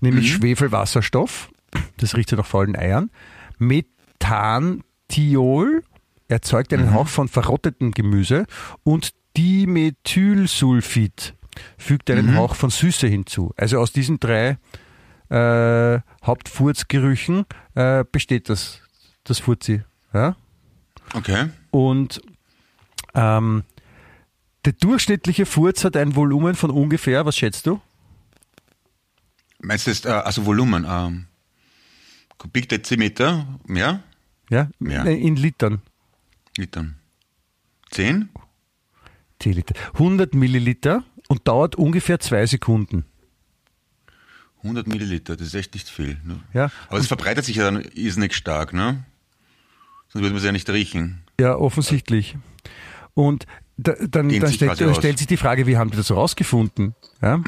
nämlich Mhm. Schwefelwasserstoff, das riecht ja nach faulen Eiern, Methantiol, erzeugt einen Hauch von verrottetem Gemüse und Dimethylsulfid fügt einen Hauch von Süße hinzu. Also aus diesen drei äh, Hauptfurzgerüchen äh, besteht das, das Furzi. Ja? Okay. Und ähm, der durchschnittliche Furz hat ein Volumen von ungefähr, was schätzt du? Meinst du jetzt, äh, also Volumen, ähm, Kubikdezimeter, mehr? Ja, Ja. in Litern. Litern. Zehn? 10 Liter. 100 Milliliter und dauert ungefähr zwei Sekunden. 100 Milliliter, das ist echt nicht viel. Ne? Ja. Aber es verbreitet sich ja dann irrsinnig stark, ne? Sonst würde man es ja nicht riechen. Ja, offensichtlich. Und da, dann, dann, stellt, dann stellt sich die Frage, wie haben die das rausgefunden? Ja?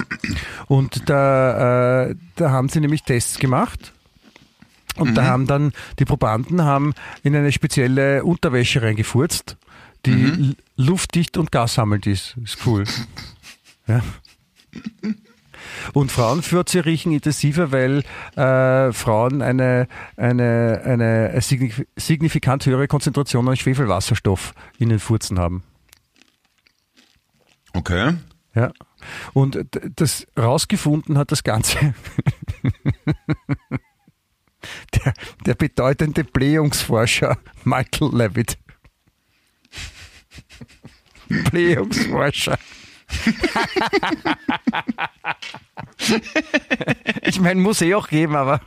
Und da, äh, da haben sie nämlich Tests gemacht. Und Mhm. da haben dann die Probanden haben in eine spezielle Unterwäsche reingefurzt, die Mhm. luftdicht und gassammelnd ist. Ist cool. ja. Und Frauenfurze riechen intensiver, weil äh, Frauen eine, eine, eine signif- signifikant höhere Konzentration an Schwefelwasserstoff in den Furzen haben. Okay. Ja. Und das rausgefunden hat das Ganze der, der bedeutende Blähungsforscher Michael Levitt. Blähungsforscher. ich meine, muss eh auch geben, aber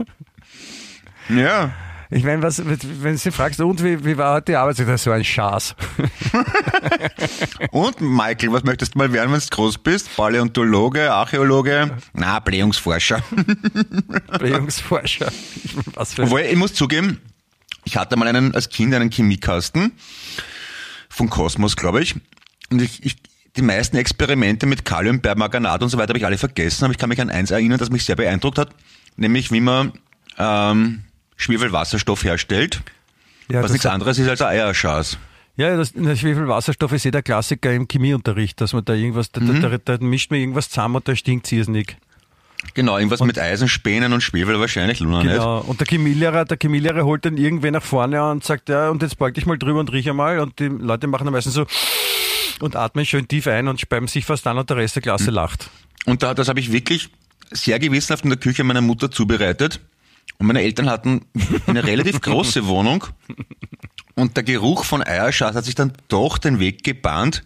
Ja. Ich meine, was, wenn du sie fragst, und wie, wie war heute die Arbeit? Das ist so ein Schaß. Und Michael, was möchtest du mal werden, wenn du groß bist? Paläontologe, Archäologe? Na, Blähungsforscher. Blähungsforscher. Was für Obwohl, ich muss zugeben, ich hatte mal einen, als Kind einen Chemiekasten von Kosmos, glaube ich. Und ich, ich, die meisten Experimente mit Kalium, Permanganat und so weiter habe ich alle vergessen, aber ich kann mich an eins erinnern, das mich sehr beeindruckt hat, nämlich wie man ähm, Schwefelwasserstoff herstellt, ja, was das- nichts anderes ist als ein Eierschaß. Ja, das, der Schwefelwasserstoff ist eh der Klassiker im Chemieunterricht, dass man da irgendwas, da, da, da, da mischt man irgendwas zusammen und da stinkt irrsinnig. Genau, irgendwas mit Eisen, Spänen und Schwefel wahrscheinlich, Luna nicht. Genau. Und der Chemielehrer, der Chemielehrer holt dann irgendwen nach vorne und sagt, ja, und jetzt beug dich mal drüber und riech einmal. Und die Leute machen dann meistens so und atmen schön tief ein und speiben sich fast an und der Rest der Klasse lacht. Und da, das habe ich wirklich sehr gewissenhaft in der Küche meiner Mutter zubereitet. Und meine Eltern hatten eine relativ große Wohnung. Und der Geruch von Eierschaß hat sich dann doch den Weg gebahnt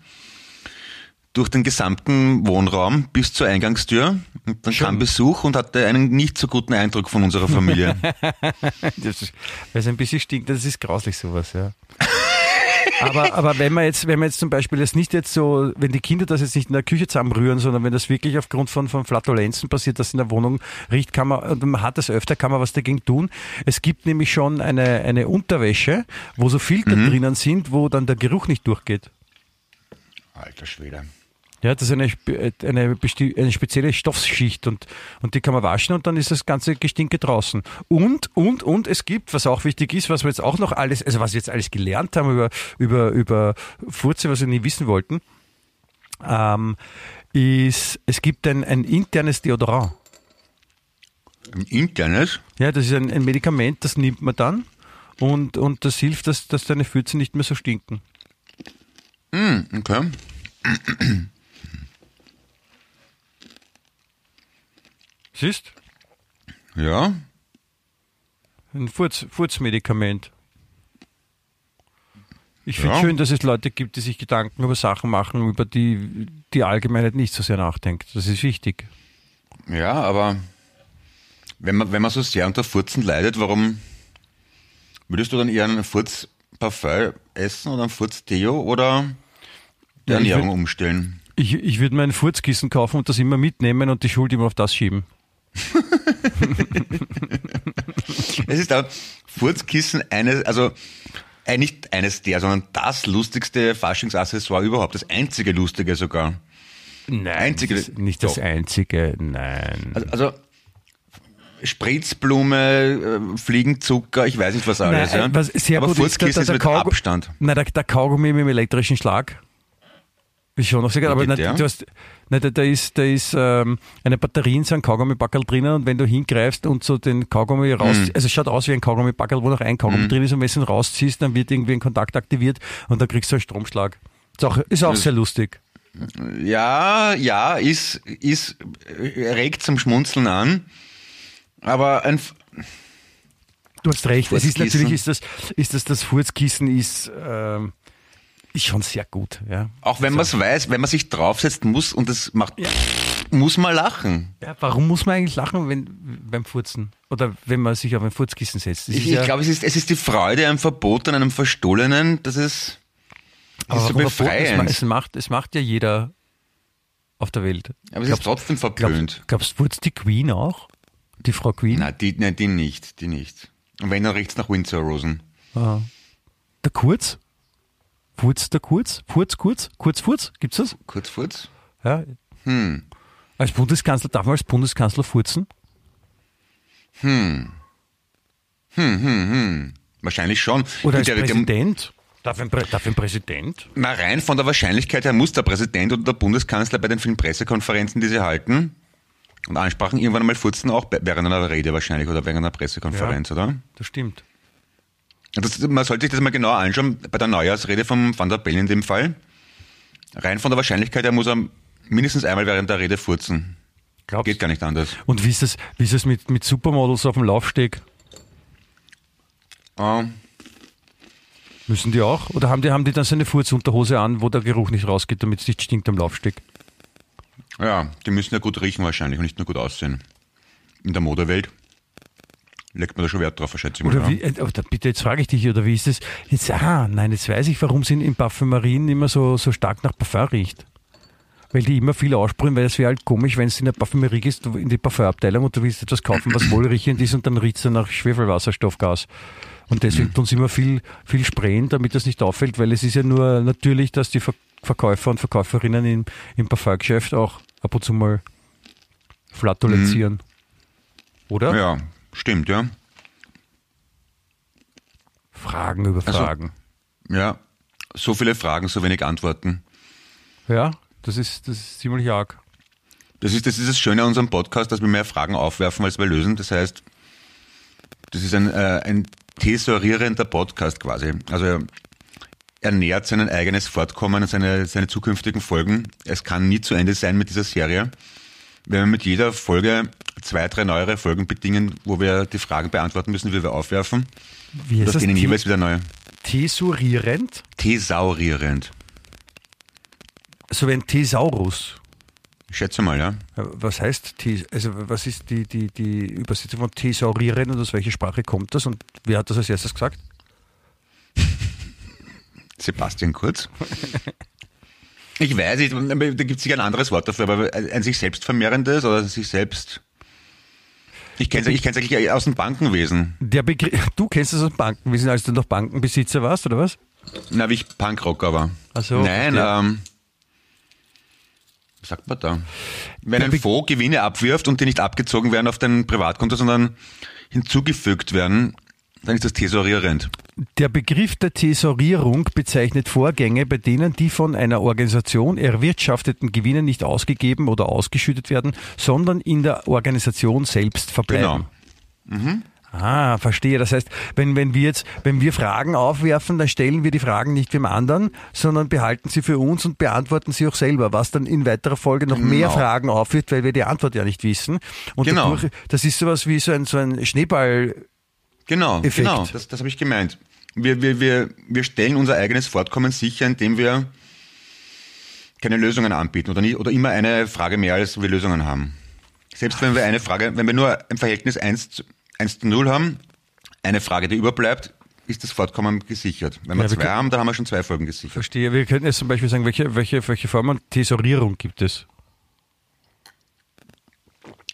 durch den gesamten Wohnraum bis zur Eingangstür. Und dann kam Besuch und hatte einen nicht so guten Eindruck von unserer Familie. Das ist, weil es ein bisschen stinkt, das ist grauslich sowas, ja. Aber, aber wenn man jetzt, wenn man jetzt zum Beispiel das nicht jetzt so, wenn die Kinder das jetzt nicht in der Küche zusammenrühren, sondern wenn das wirklich aufgrund von, von Flatulenzen passiert, dass in der Wohnung riecht, kann man, und man hat das öfter, kann man was dagegen tun. Es gibt nämlich schon eine, eine Unterwäsche, wo so Filter drinnen sind, wo dann der Geruch nicht durchgeht. Alter Schwede. Ja, das ist eine, spe- eine, eine spezielle Stoffschicht und, und die kann man waschen und dann ist das ganze Gestinke draußen. Und, und, und es gibt, was auch wichtig ist, was wir jetzt auch noch alles, also was wir jetzt alles gelernt haben über, über, über Furze, was wir nie wissen wollten, ähm, ist, es gibt ein, ein internes Deodorant. Im Internet? Ja, das ist ein, ein Medikament, das nimmt man dann und, und das hilft, dass, dass deine Fürze nicht mehr so stinken. Hm, okay. Siehst? Ja. Ein Furz, Furzmedikament. Ich finde Ja. schön, dass es Leute gibt, die sich Gedanken über Sachen machen, über die die Allgemeinheit nicht so sehr nachdenkt. Das ist wichtig. Ja, aber wenn man, wenn man so sehr unter Furzen leidet, warum würdest du dann eher einen Furz-Parfum essen oder einen Furz-Deo oder die Ja, ich Ernährung würd- umstellen? Ich, ich würde mir ein Furzkissen kaufen und das immer mitnehmen und die Schuld immer auf das schieben. Es ist auch Furzkissen eines, also äh, nicht eines der, sondern das lustigste Faschingsaccessoire überhaupt, das einzige lustige sogar. Nein, Einzige- das nicht das Doch. einzige. Nein. Also, also Spritzblume, äh, Fliegenzucker, ich weiß nicht was alles. Nein, ja. was sehr Aber gut ist, Furzkissen der- ist der mit Abstand. Nein, der, der Kaugummi mit dem elektrischen Schlag. Ist schon noch sehr gut, aber nicht, der? du hast, nein, da, da ist, da ist ähm, eine Batterie in so einem Kaugummibackel drinnen und wenn du hingreifst und so den Kaugummi raus, Mhm. also es schaut aus wie ein Kaugummibackel, wo noch ein Kaugummi drin ist und wenn du ihn rausziehst, dann wird irgendwie ein Kontakt aktiviert und dann kriegst du einen Stromschlag. Ist auch, ist auch sehr lustig. Ja, ja, ist, ist, äh, regt zum Schmunzeln an. Aber ein, Du hast recht. Es ist natürlich ist das, ist das, das Furzkissen ist, ähm, ist schon sehr gut, ja. auch wenn man es weiß, wenn man sich draufsetzt muss und es macht, muss man lachen. ja. Warum muss man eigentlich lachen, wenn, beim Furzen? Oder wenn man sich auf ein Furzkissen setzt? Das Ich, ja- ich glaube, es ist, es ist die Freude am Verbotenen, einem Verstohlenen, das ist, Aber ist so verboten? Es, befreiend. es, macht, es macht ja jeder auf der Welt. Aber es ist trotzdem verpönt. Glaubst du, die Queen auch? Die Frau Queen? Nein, die, nein, die nicht, die nicht. Und wenn, dann riecht's nach Windsor Rosen. Aha. Der Kurz? Furz der Kurz? Furz Kurz? Kurz Furz? Gibt's das? Kurz Furz? Ja. Hm. Als Bundeskanzler, darf man als Bundeskanzler furzen? Wahrscheinlich schon. Oder als Der- Präsident? Darf ein, darf ein Präsident? Na, rein von der Wahrscheinlichkeit her muss der Präsident oder der Bundeskanzler bei den vielen Pressekonferenzen, die sie halten, und Ansprachen irgendwann einmal furzen, auch während einer Rede wahrscheinlich oder während einer Pressekonferenz, oder? Das stimmt. Das, man sollte sich das mal genauer anschauen, bei der Neujahrsrede von Van der Bellen in dem Fall. Rein von der Wahrscheinlichkeit her muss er mindestens einmal während der Rede furzen. Glaubst Geht gar nicht anders. Und wie ist es, wie ist es mit, mit Supermodels auf dem Laufsteg? Ah, Müssen die auch? Oder haben die, haben die dann so eine Furzunterhose an, wo der Geruch nicht rausgeht, damit es nicht stinkt am Laufsteg? ja, die müssen ja gut riechen wahrscheinlich und nicht nur gut aussehen. In der Modewelt legt man da schon Wert drauf, schätze ich mal. Oder wie, äh, oder bitte, jetzt frage ich dich, oder wie ist es? Jetzt, ah, nein, jetzt weiß ich, warum es in, in Parfümerien immer so, so stark nach Parfum riecht. Weil die immer viel aussprühen, weil es wäre halt komisch, wenn es in der Parfümerie gehst, in die Parfumabteilung und du willst etwas kaufen, was wohlriechend ist und dann riecht es nach Schwefelwasserstoffgas. Und deswegen Mhm. tun sie immer viel, viel sprayen, damit das nicht auffällt, weil es ist ja nur natürlich, dass die Ver Verkäufer und Verkäuferinnen im, im Parfumgeschäft auch ab und zu mal flatulenzieren. Oder? Mhm. Ja, stimmt, ja. Fragen über Also- Fragen. Ja, so viele Fragen, so wenig Antworten. Ja, das ist, das ist ziemlich arg. Das ist, das ist das Schöne an unserem Podcast, dass wir mehr Fragen aufwerfen, als wir lösen. Das heißt, das ist ein, äh, ein tesorierender Podcast quasi. Also er, nährt sein eigenes Fortkommen, seine, seine zukünftigen Folgen. Es kann nie zu Ende sein mit dieser Serie. Wenn wir mit jeder Folge zwei, drei neuere Folgen bedingen, wo wir die Fragen beantworten müssen, die wir aufwerfen. Wie Das heißt das? denen jeweils wieder neue. Thesaurierend? Thesaurierend. So wie ein Thesaurus. Ich schätze mal, ja. Was heißt also was ist die, die, die Übersetzung von Thesaurieren und aus welcher Sprache kommt das und wer hat das als erstes gesagt? Sebastian Kurz. Ich weiß nicht, da gibt es sicher ein anderes Wort dafür, aber ein sich selbst vermehrendes oder sich selbst. Ich kenne es ich kenn's eigentlich aus dem Bankenwesen. Der Begriff, du kennst das aus Banken, wie sind als du noch Bankenbesitzer warst, oder was? Na, wie ich Punkrocker war. Ach so, Nein, ja. ähm, was sagt man da? Wenn Der ein Fonds Gewinne abwirft und die nicht abgezogen werden auf dein Privatkonto, sondern hinzugefügt werden, dann ist das tesorierend. Der Begriff der Thesaurierung bezeichnet Vorgänge, bei denen die von einer Organisation erwirtschafteten Gewinne nicht ausgegeben oder ausgeschüttet werden, sondern in der Organisation selbst verbleiben. Genau. Ah, verstehe. Das heißt, wenn, wenn wir jetzt, wenn wir Fragen aufwerfen, dann stellen wir die Fragen nicht dem anderen, sondern behalten sie für uns und beantworten sie auch selber, was dann in weiterer Folge noch mehr Genau. Fragen aufwirft, weil wir die Antwort ja nicht wissen. Und Genau. dadurch, das ist sowas wie so ein, so ein Schneeball, Genau, Effekt. genau, das, das habe ich gemeint. Wir, wir, wir, wir stellen unser eigenes Fortkommen sicher, indem wir keine Lösungen anbieten oder, nicht, oder immer eine Frage mehr, als wir Lösungen haben. Selbst wenn wir eine Frage, wenn wir nur ein Verhältnis 1 zu, 1 zu 0 haben, eine Frage, die überbleibt, ist das Fortkommen gesichert. Wenn wir Ja, wir zwei können- haben, dann haben wir schon zwei Folgen gesichert. verstehe. Wir könnten jetzt zum Beispiel sagen, welche, welche, welche Form von Thesaurierung gibt es?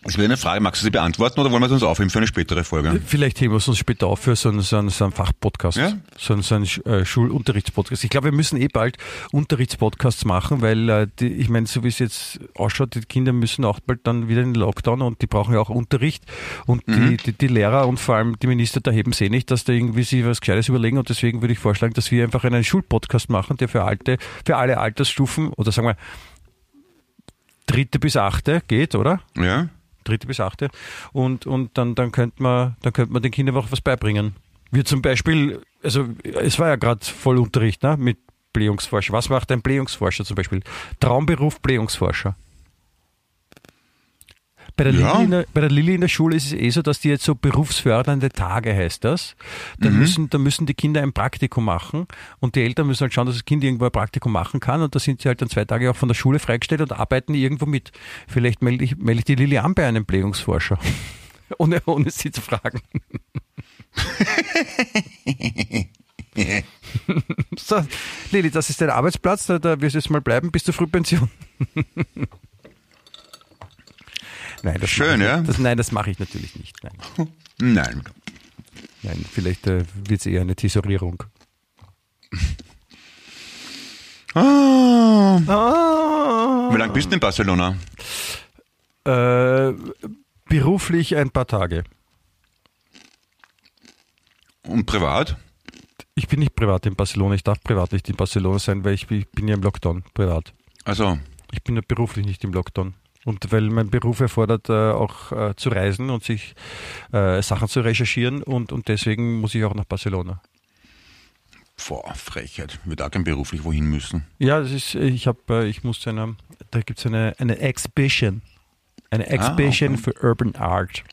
Das wäre eine Frage, magst du sie beantworten oder wollen wir es uns aufheben für eine spätere Folge? Vielleicht heben wir es uns später auf für so einen, so einen, so einen Fachpodcast, Ja. so einen, so einen äh, Schulunterrichtspodcast. Ich glaube, wir müssen eh bald Unterrichtspodcasts machen, weil äh, die, ich meine, so wie es jetzt ausschaut, die Kinder müssen auch bald dann wieder in den Lockdown und die brauchen ja auch Unterricht und die, die, die Lehrer und vor allem die Minister da heben eh nicht, dass da irgendwie sie was Gescheites überlegen und deswegen würde ich vorschlagen, dass wir einfach einen Schulpodcast machen, der für alte, für alle Altersstufen oder sagen wir dritte bis achte geht, oder? Ja? Dritte bis achte. Und, und dann, dann könnte man, dann könnte man den Kindern auch was beibringen. Wie zum Beispiel, also es war ja gerade Vollunterricht ne, mit Blähungsforscher. Was macht ein Blähungsforscher zum Beispiel? Traumberuf Blähungsforscher. Bei der, Ja. Lilly in der, bei der Lilly in der Schule ist es eh so, dass die jetzt so berufsfördernde Tage heißt das. Da, müssen, da müssen die Kinder ein Praktikum machen und die Eltern müssen halt schauen, dass das Kind irgendwo ein Praktikum machen kann und da sind sie halt dann zwei Tage auch von der Schule freigestellt und arbeiten irgendwo mit. Vielleicht melde ich, melde ich die Lilly an bei einem Blähungsforscher. ohne, ohne sie zu fragen. so, Lilly, das ist dein Arbeitsplatz, da, da wirst du jetzt mal bleiben bis zur Frühpension. Nein, das Schön, ja? Das, nein, das mache ich natürlich nicht. Nein, Nein. nein vielleicht äh, wird es eher eine Tesorierung. Ah. Ah. Wie lange bist du in Barcelona? Äh, beruflich ein paar Tage. Und privat? Ich bin nicht privat in Barcelona. Ich darf privat nicht in Barcelona sein, weil ich, bin- ich bin ja im Lockdown privat. Also, Ich bin ja beruflich nicht im Lockdown. Und weil mein Beruf erfordert, äh, auch äh, zu reisen und sich äh, Sachen zu recherchieren und, und deswegen muss ich auch nach Barcelona. boah, Frechheit. Würde auch gern beruflich wohin müssen. Ja, das ist, ich habe, ich muss zu einer, da gibt es eine, eine Exhibition. Eine Exhibition okay. für Urban Art.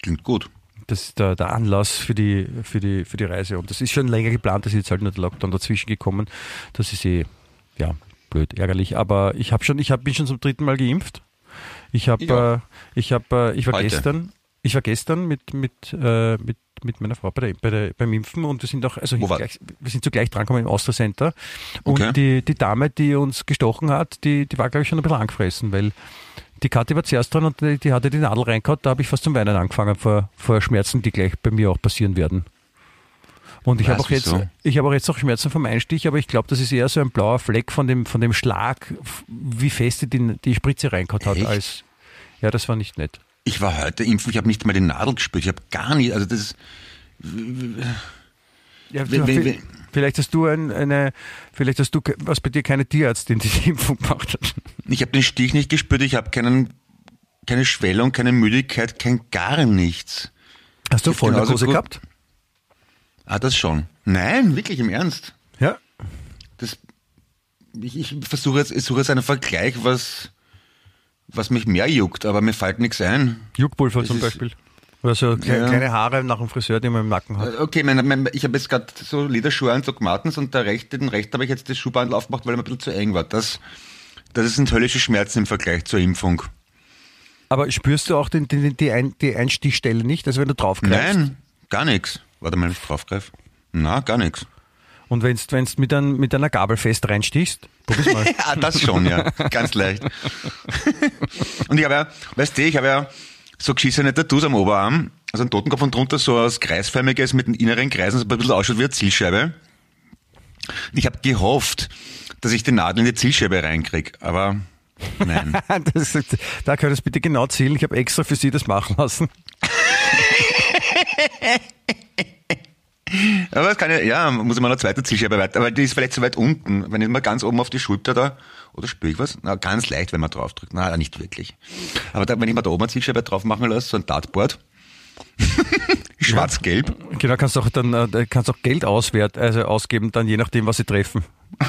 Klingt gut. Das ist der, der Anlass für die, für, die, für die Reise. Und das ist schon länger geplant, das ist jetzt halt nur der Lockdown dazwischen gekommen. Das ist eh, ja, blöd, ärgerlich. Aber ich habe schon, ich hab, bin schon zum dritten Mal geimpft. Ich habe, Ja. äh, ich habe, äh, ich war Heute. gestern, ich war gestern mit, mit, äh, mit, mit meiner Frau bei der, bei der, beim Impfen und wir sind auch, also gleich, wir sind zugleich drangekommen im Austria Center. Und Okay. die, die Dame, die uns gestochen hat, die, die war, glaube ich, schon ein bisschen angefressen, weil die Kathi war zuerst dran und die, die hatte die Nadel reingehauen, da habe ich fast zum Weinen angefangen vor, vor Schmerzen, die gleich bei mir auch passieren werden. Und ich habe auch jetzt, ich habe auch jetzt noch Schmerzen vom Einstich, aber ich glaube, das ist eher so ein blauer Fleck von dem, von dem Schlag, wie fest die die, die Spritze reingehauen hat. Echt? Als, ja, das war nicht nett. Ich war heute impfen, ich habe nicht mal die Nadel gespürt. Ich habe gar nicht, also das ist, Ja, Wenn- wenn- vi- wenn- vielleicht hast du ein, eine, vielleicht hast du, was bei dir keine Tierärztin, die die Impfung gemacht hat. ich habe den Stich nicht gespürt, ich habe keinen, keine Schwellung, keine Müdigkeit, kein gar nichts. Hast du Vollnarkose gehabt? Ah, das schon. Nein, wirklich im Ernst. Ja. Das, ich, ich versuche jetzt, ich suche jetzt einen Vergleich, was, was mich mehr juckt, aber mir fällt nichts ein. Juckpulver Das zum Beispiel. Oder so kle Ja. kleine Haare nach dem Friseur, die man im Nacken hat. Okay, mein, mein, ich habe jetzt gerade so Lederschuhe an, so Martens und der rechte, den rechten habe ich jetzt das Schuhbandel aufgemacht, weil er mir ein bisschen zu eng war. Das, das sind höllische Schmerzen im Vergleich zur Impfung. Aber spürst du auch den, den, die, Ein, die Einstichstelle nicht? Also wenn du draufgreifst? Nein, gar nichts. Warte mal, wenn ich draufgreife. Na, gar nichts. Und wenn du mit, ein, mit einer Gabel fest reinstichst? Probier's mal. Ja, das schon, ja. Ganz leicht. Und ich habe ja, weißt du, ich habe ja so geschissene Tattoos am Oberarm, also ein Totenkopf und drunter so was Kreisförmiges mit den inneren Kreisen, so ein bisschen ausschaut wie eine Zielscheibe. Und ich habe gehofft, dass ich die Nadel in die Zielscheibe reinkriege, aber nein. das, da könntest du bitte genau zielen. Ich habe extra für sie das machen lassen. Aber das kann ja, ja, muss ich mal eine zweite Zielscheibe weiter, weil die ist vielleicht zu weit unten. Wenn ich mal ganz oben auf die Schulter da, oder spüre ich was? Na, ganz leicht, wenn man draufdrückt. Na, nicht wirklich. Aber da, wenn ich mal da oben eine Zielscheibe drauf machen lasse, so ein Dartboard, schwarz-gelb, Genau, kannst auch dann äh, kannst auch Geld auswert, also ausgeben, dann je nachdem, was sie treffen.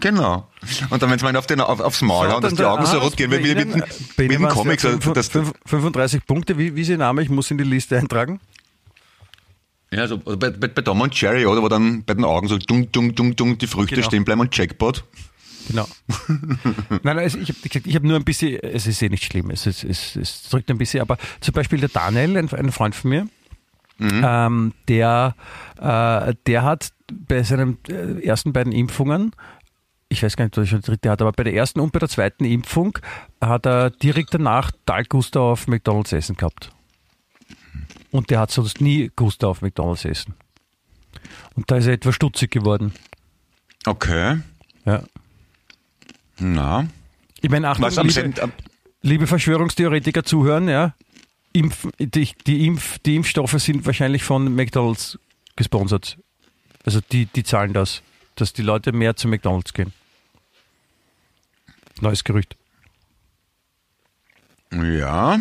genau. Und dann, wenn es mal auf den, auf, aufs Maul hauen, dass die Augen so rot gehen, wie, wie, wie, wie, wie im Comic, so, dass, 35 Punkte, wie, wie ist Ihr Name? Ich muss in die Liste eintragen. Ja, so, oder bei, bei, bei Tom und Jerry, oder, wo dann bei den Augen so dung, dung, dung, dung, die Früchte Genau. stehen bleiben und Jackpot. Genau. nein, nein, also ich habe habe nur ein bisschen, es ist eh nicht schlimm, es, ist, es, es drückt ein bisschen, aber zum Beispiel der Daniel, ein, ein Freund von mir, ähm, der, äh, der hat bei seinen äh, ersten beiden Impfungen ich weiß gar nicht, ob er schon die dritte hat, aber bei der ersten und bei der zweiten Impfung hat er direkt danach total Gusto auf McDonalds essen gehabt. Und der hat sonst nie Gusto auf McDonalds essen. Und da ist er etwas stutzig geworden. Okay. Ja. Na. Ich meine, Achtung, Was liebe, liebe Verschwörungstheoretiker zuhören, ja. Impf, die, die, Impf, die Impfstoffe sind wahrscheinlich von McDonalds gesponsert. Also die, die zahlen das, dass die Leute mehr zu McDonalds gehen. Neues Gerücht. Ja.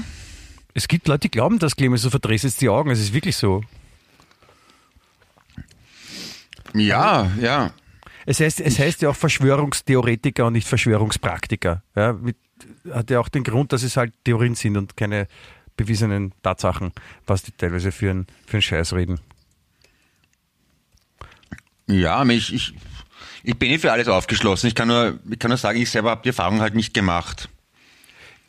Es gibt Leute, die glauben das, Clemens, du verdrehst jetzt die Augen. Es ist wirklich so. Ja, ja. Es heißt, es heißt ja auch Verschwörungstheoretiker und nicht Verschwörungspraktiker. Ja, mit, hat ja auch den Grund, dass es halt Theorien sind und keine bewiesenen Tatsachen, was die teilweise für einen, für einen Scheiß reden. Ja, ich, ich, ich bin nicht für alles aufgeschlossen. Ich kann nur, ich kann nur sagen, ich selber habe die Erfahrung halt nicht gemacht.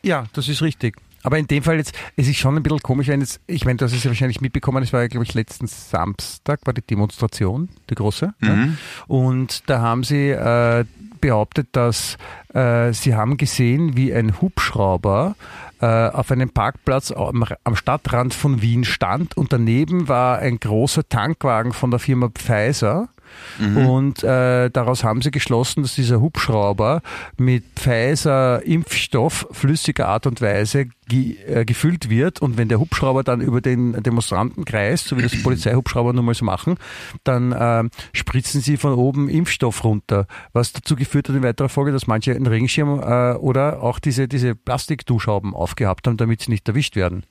Ja, das ist richtig. Aber in dem Fall jetzt, es ist schon ein bisschen komisch, wenn jetzt, ich meine, du hast es ja wahrscheinlich mitbekommen, es war ja, glaube ich, letzten Samstag, war die Demonstration, die große. Ja? Und da haben sie äh, behauptet, dass äh, sie haben gesehen, wie ein Hubschrauber äh, auf einem Parkplatz am, am Stadtrand von Wien stand und daneben war ein großer Tankwagen von der Firma Pfizer. Und äh, daraus haben sie geschlossen, dass dieser Hubschrauber mit Pfizer-Impfstoff flüssiger Art und Weise ge äh, gefüllt wird. Und wenn der Hubschrauber dann über den Demonstranten kreist, so wie das Polizeihubschrauber nun mal so machen, dann äh, spritzen sie von oben Impfstoff runter. Was dazu geführt hat in weiterer Folge, dass manche einen Regenschirm äh, oder auch diese, diese Plastikduschhauben aufgehabt haben, damit sie nicht erwischt werden.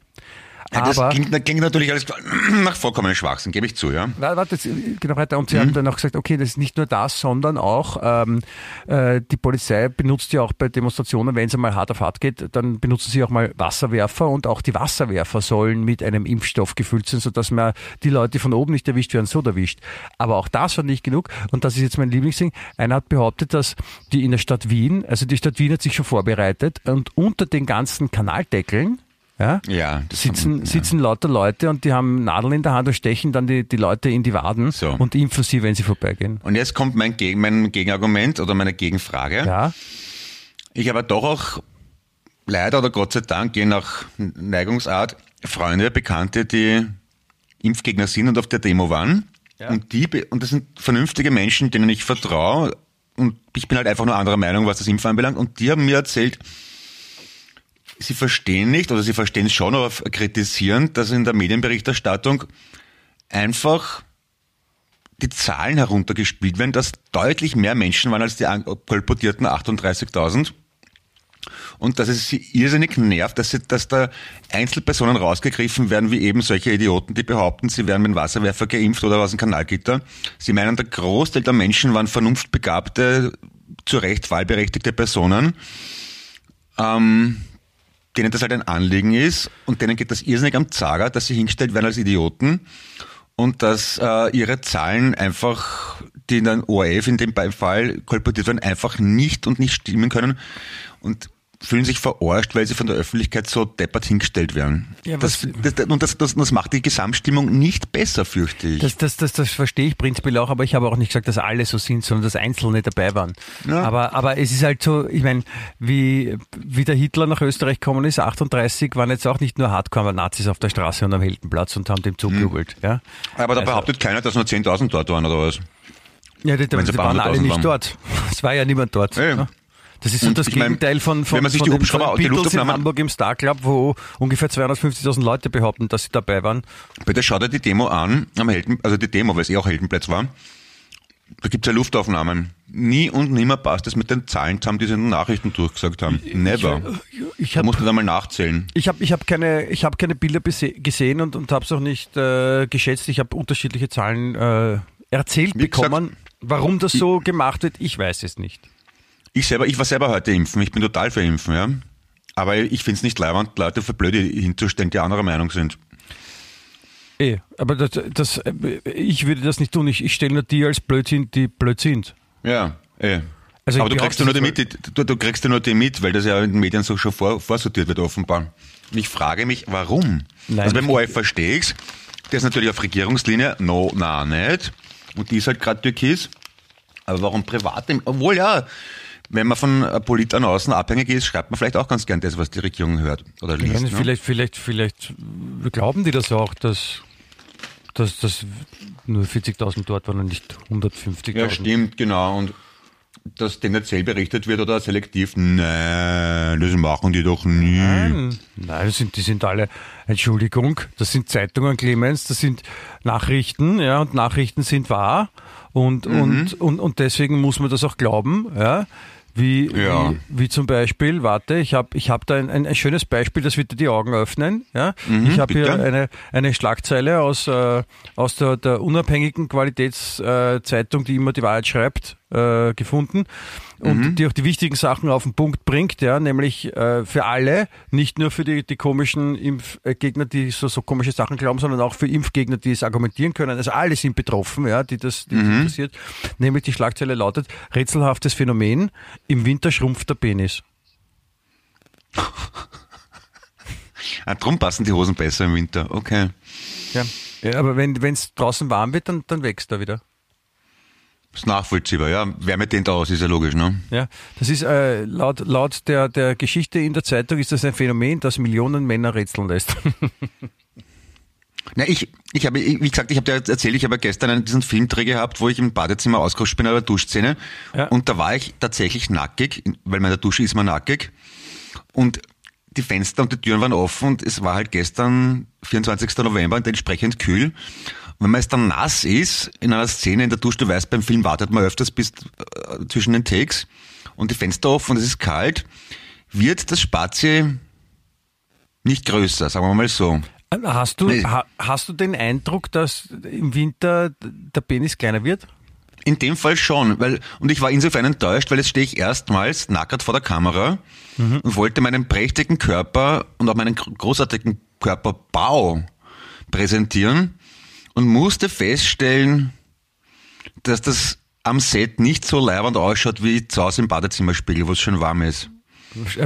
Ja, das Aber klingt, klingt natürlich alles nach vollkommenen Schwachsinn, gebe ich zu, ja. Warte, jetzt, genau weiter. Und sie haben dann auch gesagt, okay, das ist nicht nur das, sondern auch ähm, äh, die Polizei benutzt ja auch bei Demonstrationen, wenn es einmal hart auf hart geht, dann benutzen sie auch mal Wasserwerfer und auch die Wasserwerfer sollen mit einem Impfstoff gefüllt sein, sodass man die Leute, von oben nicht erwischt werden, so erwischt. Aber auch das war nicht genug. Und das ist jetzt mein Lieblingsding. Einer hat behauptet, dass die in der Stadt Wien, also die Stadt Wien hat sich schon vorbereitet und unter den ganzen Kanaldeckeln, ja, Ja, sitzen, haben- ja. sitzen lauter Leute und die haben Nadeln in der Hand und stechen dann die, die Leute in die Waden So. und impfen sie, wenn sie vorbeigehen. Und jetzt kommt mein, Gegen, mein Gegenargument oder meine Gegenfrage. Ja, Ich habe doch auch leider oder Gott sei Dank, je nach Neigungsart, Freunde, Bekannte, die Impfgegner sind und auf der Demo waren. Ja. Und, die, und das sind vernünftige Menschen, denen ich vertraue. Und ich bin halt einfach nur anderer Meinung, was das Impfen anbelangt. Und die haben mir erzählt, sie verstehen nicht, oder sie verstehen es schon, aber kritisieren, dass in der Medienberichterstattung einfach die Zahlen heruntergespielt werden, dass deutlich mehr Menschen waren als die kolportierten 38.000. Und dass es sie irrsinnig nervt, dass, sie, dass da Einzelpersonen rausgegriffen werden, wie eben solche Idioten, die behaupten, sie wären mit Wasserwerfer geimpft oder aus dem Kanalgitter. Sie meinen, der Großteil der Menschen waren vernunftbegabte, zu Recht wahlberechtigte Personen, ähm, denen das halt ein Anliegen ist und denen geht das irrsinnig am Zager, dass sie hingestellt werden als Idioten und dass äh, ihre Zahlen einfach, die in den ORF in dem Fall kolportiert werden, einfach nicht und nicht stimmen können. Und fühlen sich verarscht, weil sie von der Öffentlichkeit so deppert hingestellt werden. Ja, das, was- das, und das, das, das macht die Gesamtstimmung nicht besser, fürchte ich. das, das, das, das verstehe ich prinzipiell auch, aber ich habe auch nicht gesagt, dass alle so sind, sondern dass Einzelne dabei waren. Ja. Aber, aber es ist halt so, ich meine, wie, wie der Hitler nach Österreich gekommen ist, 38, waren jetzt auch nicht nur Hardcore-Nazis auf der Straße und am Heldenplatz und haben dem zugejubelt. Ja? Aber da Also- behauptet keiner, dass nur 10.000 dort waren oder was. Ja, die, die, waren alle nicht waren. dort. Es war ja niemand dort. Ja. Das ist so Und das ich mein, Gegenteil von, von, wenn man sich von die Hubschrauber- den die Beatles in Luftaufnahmen- Hamburg im Star Club, wo ungefähr 250.000 Leute behaupten, dass sie dabei waren. Bitte schau dir die Demo an, am Helden, also die Demo, weil es eh auch Heldenplatz war. Da gibt's ja Luftaufnahmen. Nie und nimmer passt es mit den Zahlen zusammen, die sie in den Nachrichten durchgesagt haben. Never. Ich Da habe muss man da mal nachzählen. ich hab, ich hab keine, ich hab keine Bilder gesehen und, und habe es auch nicht äh, geschätzt. Ich habe unterschiedliche Zahlen äh, erzählt Wie gesagt, bekommen. Warum das so gemacht wird, ich weiß es nicht. Ich selber, ich war selber heute impfen. Ich bin total für Impfen, ja. Aber ich find's nicht leibend, Leute für blöde hinzustellen, die anderer Meinung sind. Eh, aber das, das, ich würde das nicht tun. Ich, ich stelle nur die als blöd sind, die blöd sind. Ja, eh. Also Aber du kriegst, ja nur die mit, du, du kriegst ja nur die mit, weil das ja in den Medien so schon vor, vorsortiert wird offenbar. Und ich frage mich, warum? Nein, also beim ORF verstehe ich's. Der ist natürlich auf Regierungslinie, no, na nicht. Und die ist halt gerade türkis. Aber warum private? Obwohl ja, wenn man von Politern außen abhängig ist, schreibt man vielleicht auch ganz gern das, was die Regierung hört oder liest. Ja, ne? vielleicht, vielleicht, vielleicht glauben die das auch, dass, dass, dass nur 40.000 dort waren und nicht 150.000. Ja, stimmt, genau. Und dass tendenziell berichtet wird oder selektiv, nein, das machen die doch nie. Nein, nein das sind, die sind alle, Entschuldigung, das sind Zeitungen, Clemens, das sind Nachrichten, ja, und Nachrichten sind wahr. Und, Mhm. und, und, und deswegen muss man das auch glauben, ja. Wie, Ja. wie, wie zum Beispiel, warte, ich habe ich hab da ein, ein, ein schönes Beispiel, das wird dir die Augen öffnen. Ja? ich habe hier Mhm, eine, eine Schlagzeile aus, äh, aus der, der unabhängigen Qualitätszeitung, die immer die Wahrheit schreibt, äh, gefunden und Mhm. die auch die wichtigen Sachen auf den Punkt bringt, ja, nämlich äh, für alle, nicht nur für die, die komischen Impfgegner, die so, so komische Sachen glauben, sondern auch für Impfgegner, die es argumentieren können. Also alle sind betroffen, ja, die das, die das interessiert. Nämlich die Schlagzeile lautet, rätselhaftes Phänomen, im Winter schrumpft der Penis. Ah, drum passen die Hosen besser im Winter. Okay. Ja. ja aber wenn es draußen warm wird, dann, dann wächst er wieder. Ist nachvollziehbar, ja. Wärme dehnt aus, ist ja logisch, ne? Ja, das ist äh, laut, laut der, der Geschichte in der Zeitung ist das ein Phänomen, das Millionen Männer rätseln lässt. Na, ich, ich habe, ich- wie gesagt, ich habe dir erzählt, ich habe gestern einen, diesen Filmdreh gehabt, wo ich im Badezimmer ausgerutscht bin, an der Duschszene. Ja. Und da war ich tatsächlich nackig, weil man in der Dusche ist man nackig. Und die Fenster und die Türen waren offen und es war halt gestern, 24. November, und entsprechend kühl. Wenn man jetzt dann nass ist, in einer Szene in der Dusche, du weißt, beim Film wartet man öfters bis äh, zwischen den Takes und die Fenster offen und es ist kalt, wird das Spazie nicht größer, sagen wir mal so. Hast du, Nee. ha, hast du den Eindruck, dass im Winter der Penis kleiner wird? In dem Fall schon, weil, und ich war insofern enttäuscht, weil jetzt stehe ich erstmals nackert vor der Kamera und wollte meinen prächtigen Körper und auch meinen gro- großartigen Körperbau präsentieren und musste feststellen, dass das am Set nicht so leibend ausschaut wie zu Hause im Badezimmerspiegel, wo es schön warm ist.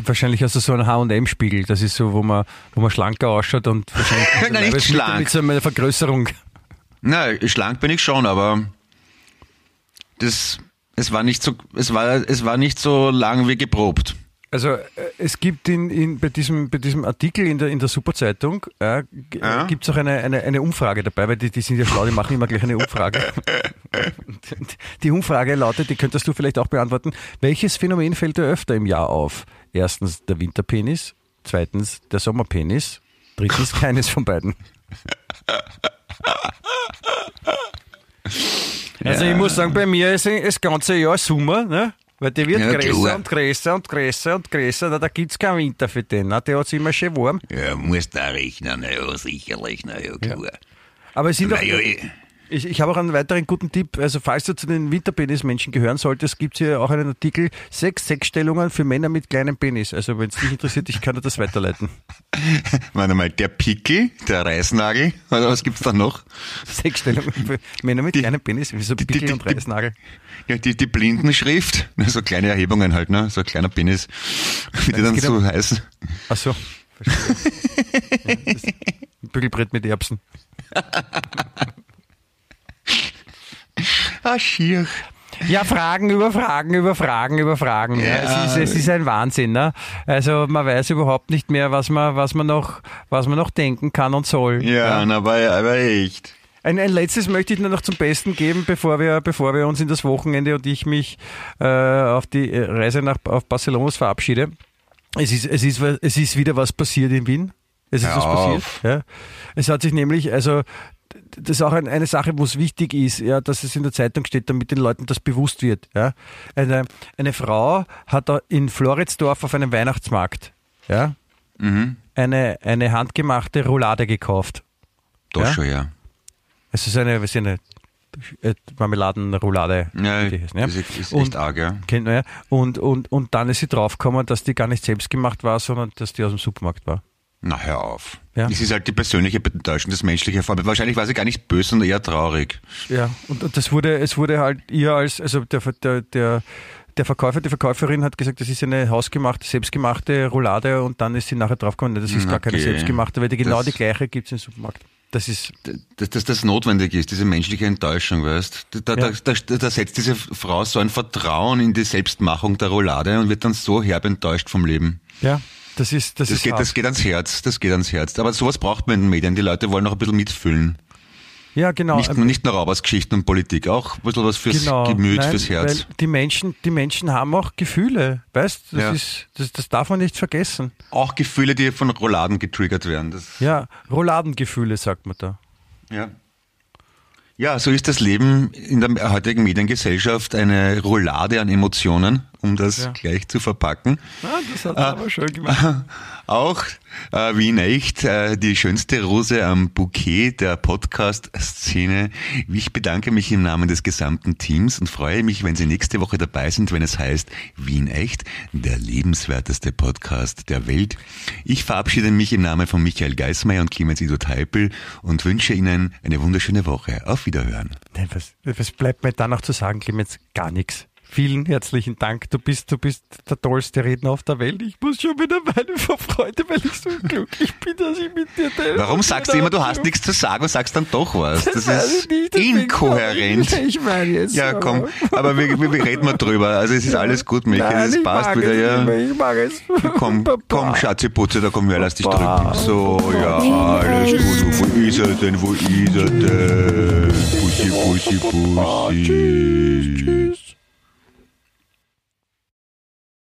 Wahrscheinlich hast du so einen H&M-Spiegel, das ist so, wo man, wo man schlanker ausschaut und wahrscheinlich Nein, nicht schlank. mit so einer Vergrößerung. Na, schlank bin ich schon, aber das, es war nicht so, es war, es war nicht so lang wie geprobt. Also äh, es gibt in, in, bei, diesem, bei diesem Artikel in der, in der Superzeitung äh, Ja. gibt es auch eine, eine, eine Umfrage dabei, weil die, die sind ja schlau, die machen immer gleich eine Umfrage. Die Umfrage lautet, die könntest du vielleicht auch beantworten, welches Phänomen fällt dir öfter im Jahr auf? Erstens der Winterpenis, zweitens der Sommerpenis, drittens keines von beiden. Also ich muss sagen, bei mir ist das ganze Jahr Sommer, ne? Weil der wird Ja, größer klar. und größer und größer und größer. Na, da gibt's keinen Winter für den. Ne? Der hat's immer schön warm. Ja, muss da rechnen, na ja, sicherlich, na ja, klar. Aber es sind Na ja, ich- ich, habe auch einen weiteren guten Tipp. Also falls du zu den Winterpenis-Menschen gehören solltest, gibt's hier auch einen Artikel, sechs Sexstellungen für Männer mit kleinem Penis. Also wenn es dich interessiert, ich kann dir das weiterleiten. Warte mal, der Pickel, der Reißnagel, oder was gibt's da noch? Sexstellungen für Männer mit kleinem Penis, wie so die- Pickel die- und die- Reißnagel. Ja, die, die Blindenschrift, Na, so kleine Erhebungen halt, ne? So ein kleiner Penis, wie die dann so um- heißen. Ach so. verstehe. ja, Bügelbrett mit Erbsen. Ah, schier. Ja, Fragen über Fragen über Fragen über Fragen. Ja. Ja. Es, ist, es ist ein Wahnsinn. Ne? Also man weiß überhaupt nicht mehr, was man, was man noch, was man noch denken kann und soll. Ja, na, aber, aber echt. Ein, ein letztes möchte ich nur noch zum Besten geben, bevor wir, bevor wir uns in das Wochenende und ich mich äh, auf die Reise nach auf Barcelona verabschiede. Es ist, es ist, es ist wieder was passiert in Wien. Es ist Hör was passiert. Ja. Es hat sich nämlich, also das ist auch ein, eine Sache, wo es wichtig ist, ja, dass es in der Zeitung steht, damit den Leuten das bewusst wird. Ja. Eine, eine Frau hat in Floridsdorf auf einem Weihnachtsmarkt ja, Mhm. eine, eine handgemachte Roulade gekauft. Doch Ja? schon, ja. Es ist eine, was ist eine Marmeladenroulade. Ja, ja. das ist, ist Und- echt arg, ja. Kennt man ja. Und, und, und dann ist sie draufgekommen, dass die gar nicht selbst gemacht war, sondern dass die aus dem Supermarkt war. Na, hör auf. Ja. Das ist halt die persönliche Enttäuschung, das menschliche Vorbild. Wahrscheinlich war sie gar nicht böse, sondern eher traurig. Ja, und, das wurde, es wurde halt ihr als, also der, der, der, der Verkäufer, die Verkäuferin hat gesagt, das ist eine hausgemachte, selbstgemachte Roulade und dann ist sie nachher draufgekommen, das ist gar keine Okay. selbstgemachte, weil die genau Das- die gleiche gibt es im Supermarkt. das ist. Dass, dass das notwendig ist, diese menschliche Enttäuschung, weißt da, Ja. da, da, da setzt diese Frau so ein Vertrauen in die Selbstmachung der Roulade und wird dann so herb enttäuscht vom Leben. Ja, das ist. Das, Das ist geht, hart. das geht ans Herz, das geht ans Herz. Aber sowas braucht man in den Medien. Die Leute wollen auch ein bisschen mitfühlen. ja, genau. Nicht, nur- nicht nur Raubers-Geschichten und Politik, auch ein bisschen was fürs genau. Gemüt, Nein, fürs Herz. Die Menschen, die Menschen haben auch Gefühle, weißt? Das Ja. ist, das, das darf man nicht vergessen. Auch Gefühle, die von Rouladen getriggert werden. Das, Ja, Rouladengefühle sagt man da. ja. Ja, so ist das Leben in der heutigen Mediengesellschaft eine Roulade an Emotionen, um das Ja. gleich zu verpacken. Ah, das hat er aber schön gemacht. Auch äh, Wien echt äh, die schönste Rose am Bouquet der Podcast-Szene. Ich bedanke mich im Namen des gesamten Teams und freue mich, wenn Sie nächste Woche dabei sind, wenn es heißt Wien echt, der lebenswerteste Podcast der Welt. Ich verabschiede mich im Namen von Michael Geismeier und Clemens Ido Teipel und wünsche Ihnen eine wunderschöne Woche. Auf Wiederhören. Nein, was, was bleibt mir da noch zu sagen, Clemens? Gar nichts. Vielen herzlichen Dank. Du bist, du bist der tollste Redner auf der Welt. Ich muss schon wieder weinen vor Freude, weil ich so glücklich bin, dass ich mit dir telefoniert Warum sagst du immer, du hast nichts zu sagen und sagst dann doch was? Das weiß ist ich nicht, inkohärent. Ich, ich meine jetzt. Ja, komm, aber wir, wir, wir reden mal drüber. Also es ist alles gut, Michael, Nein, es ich passt wieder, ja. Ich mag es. Komm, Papa. komm, Schatzeputze, da komm her, lass dich drücken. So, ja, alles gut. Wo ist er denn, wo ist er denn? Pussy, Pussy, Pussy. Tschüss, tschüss.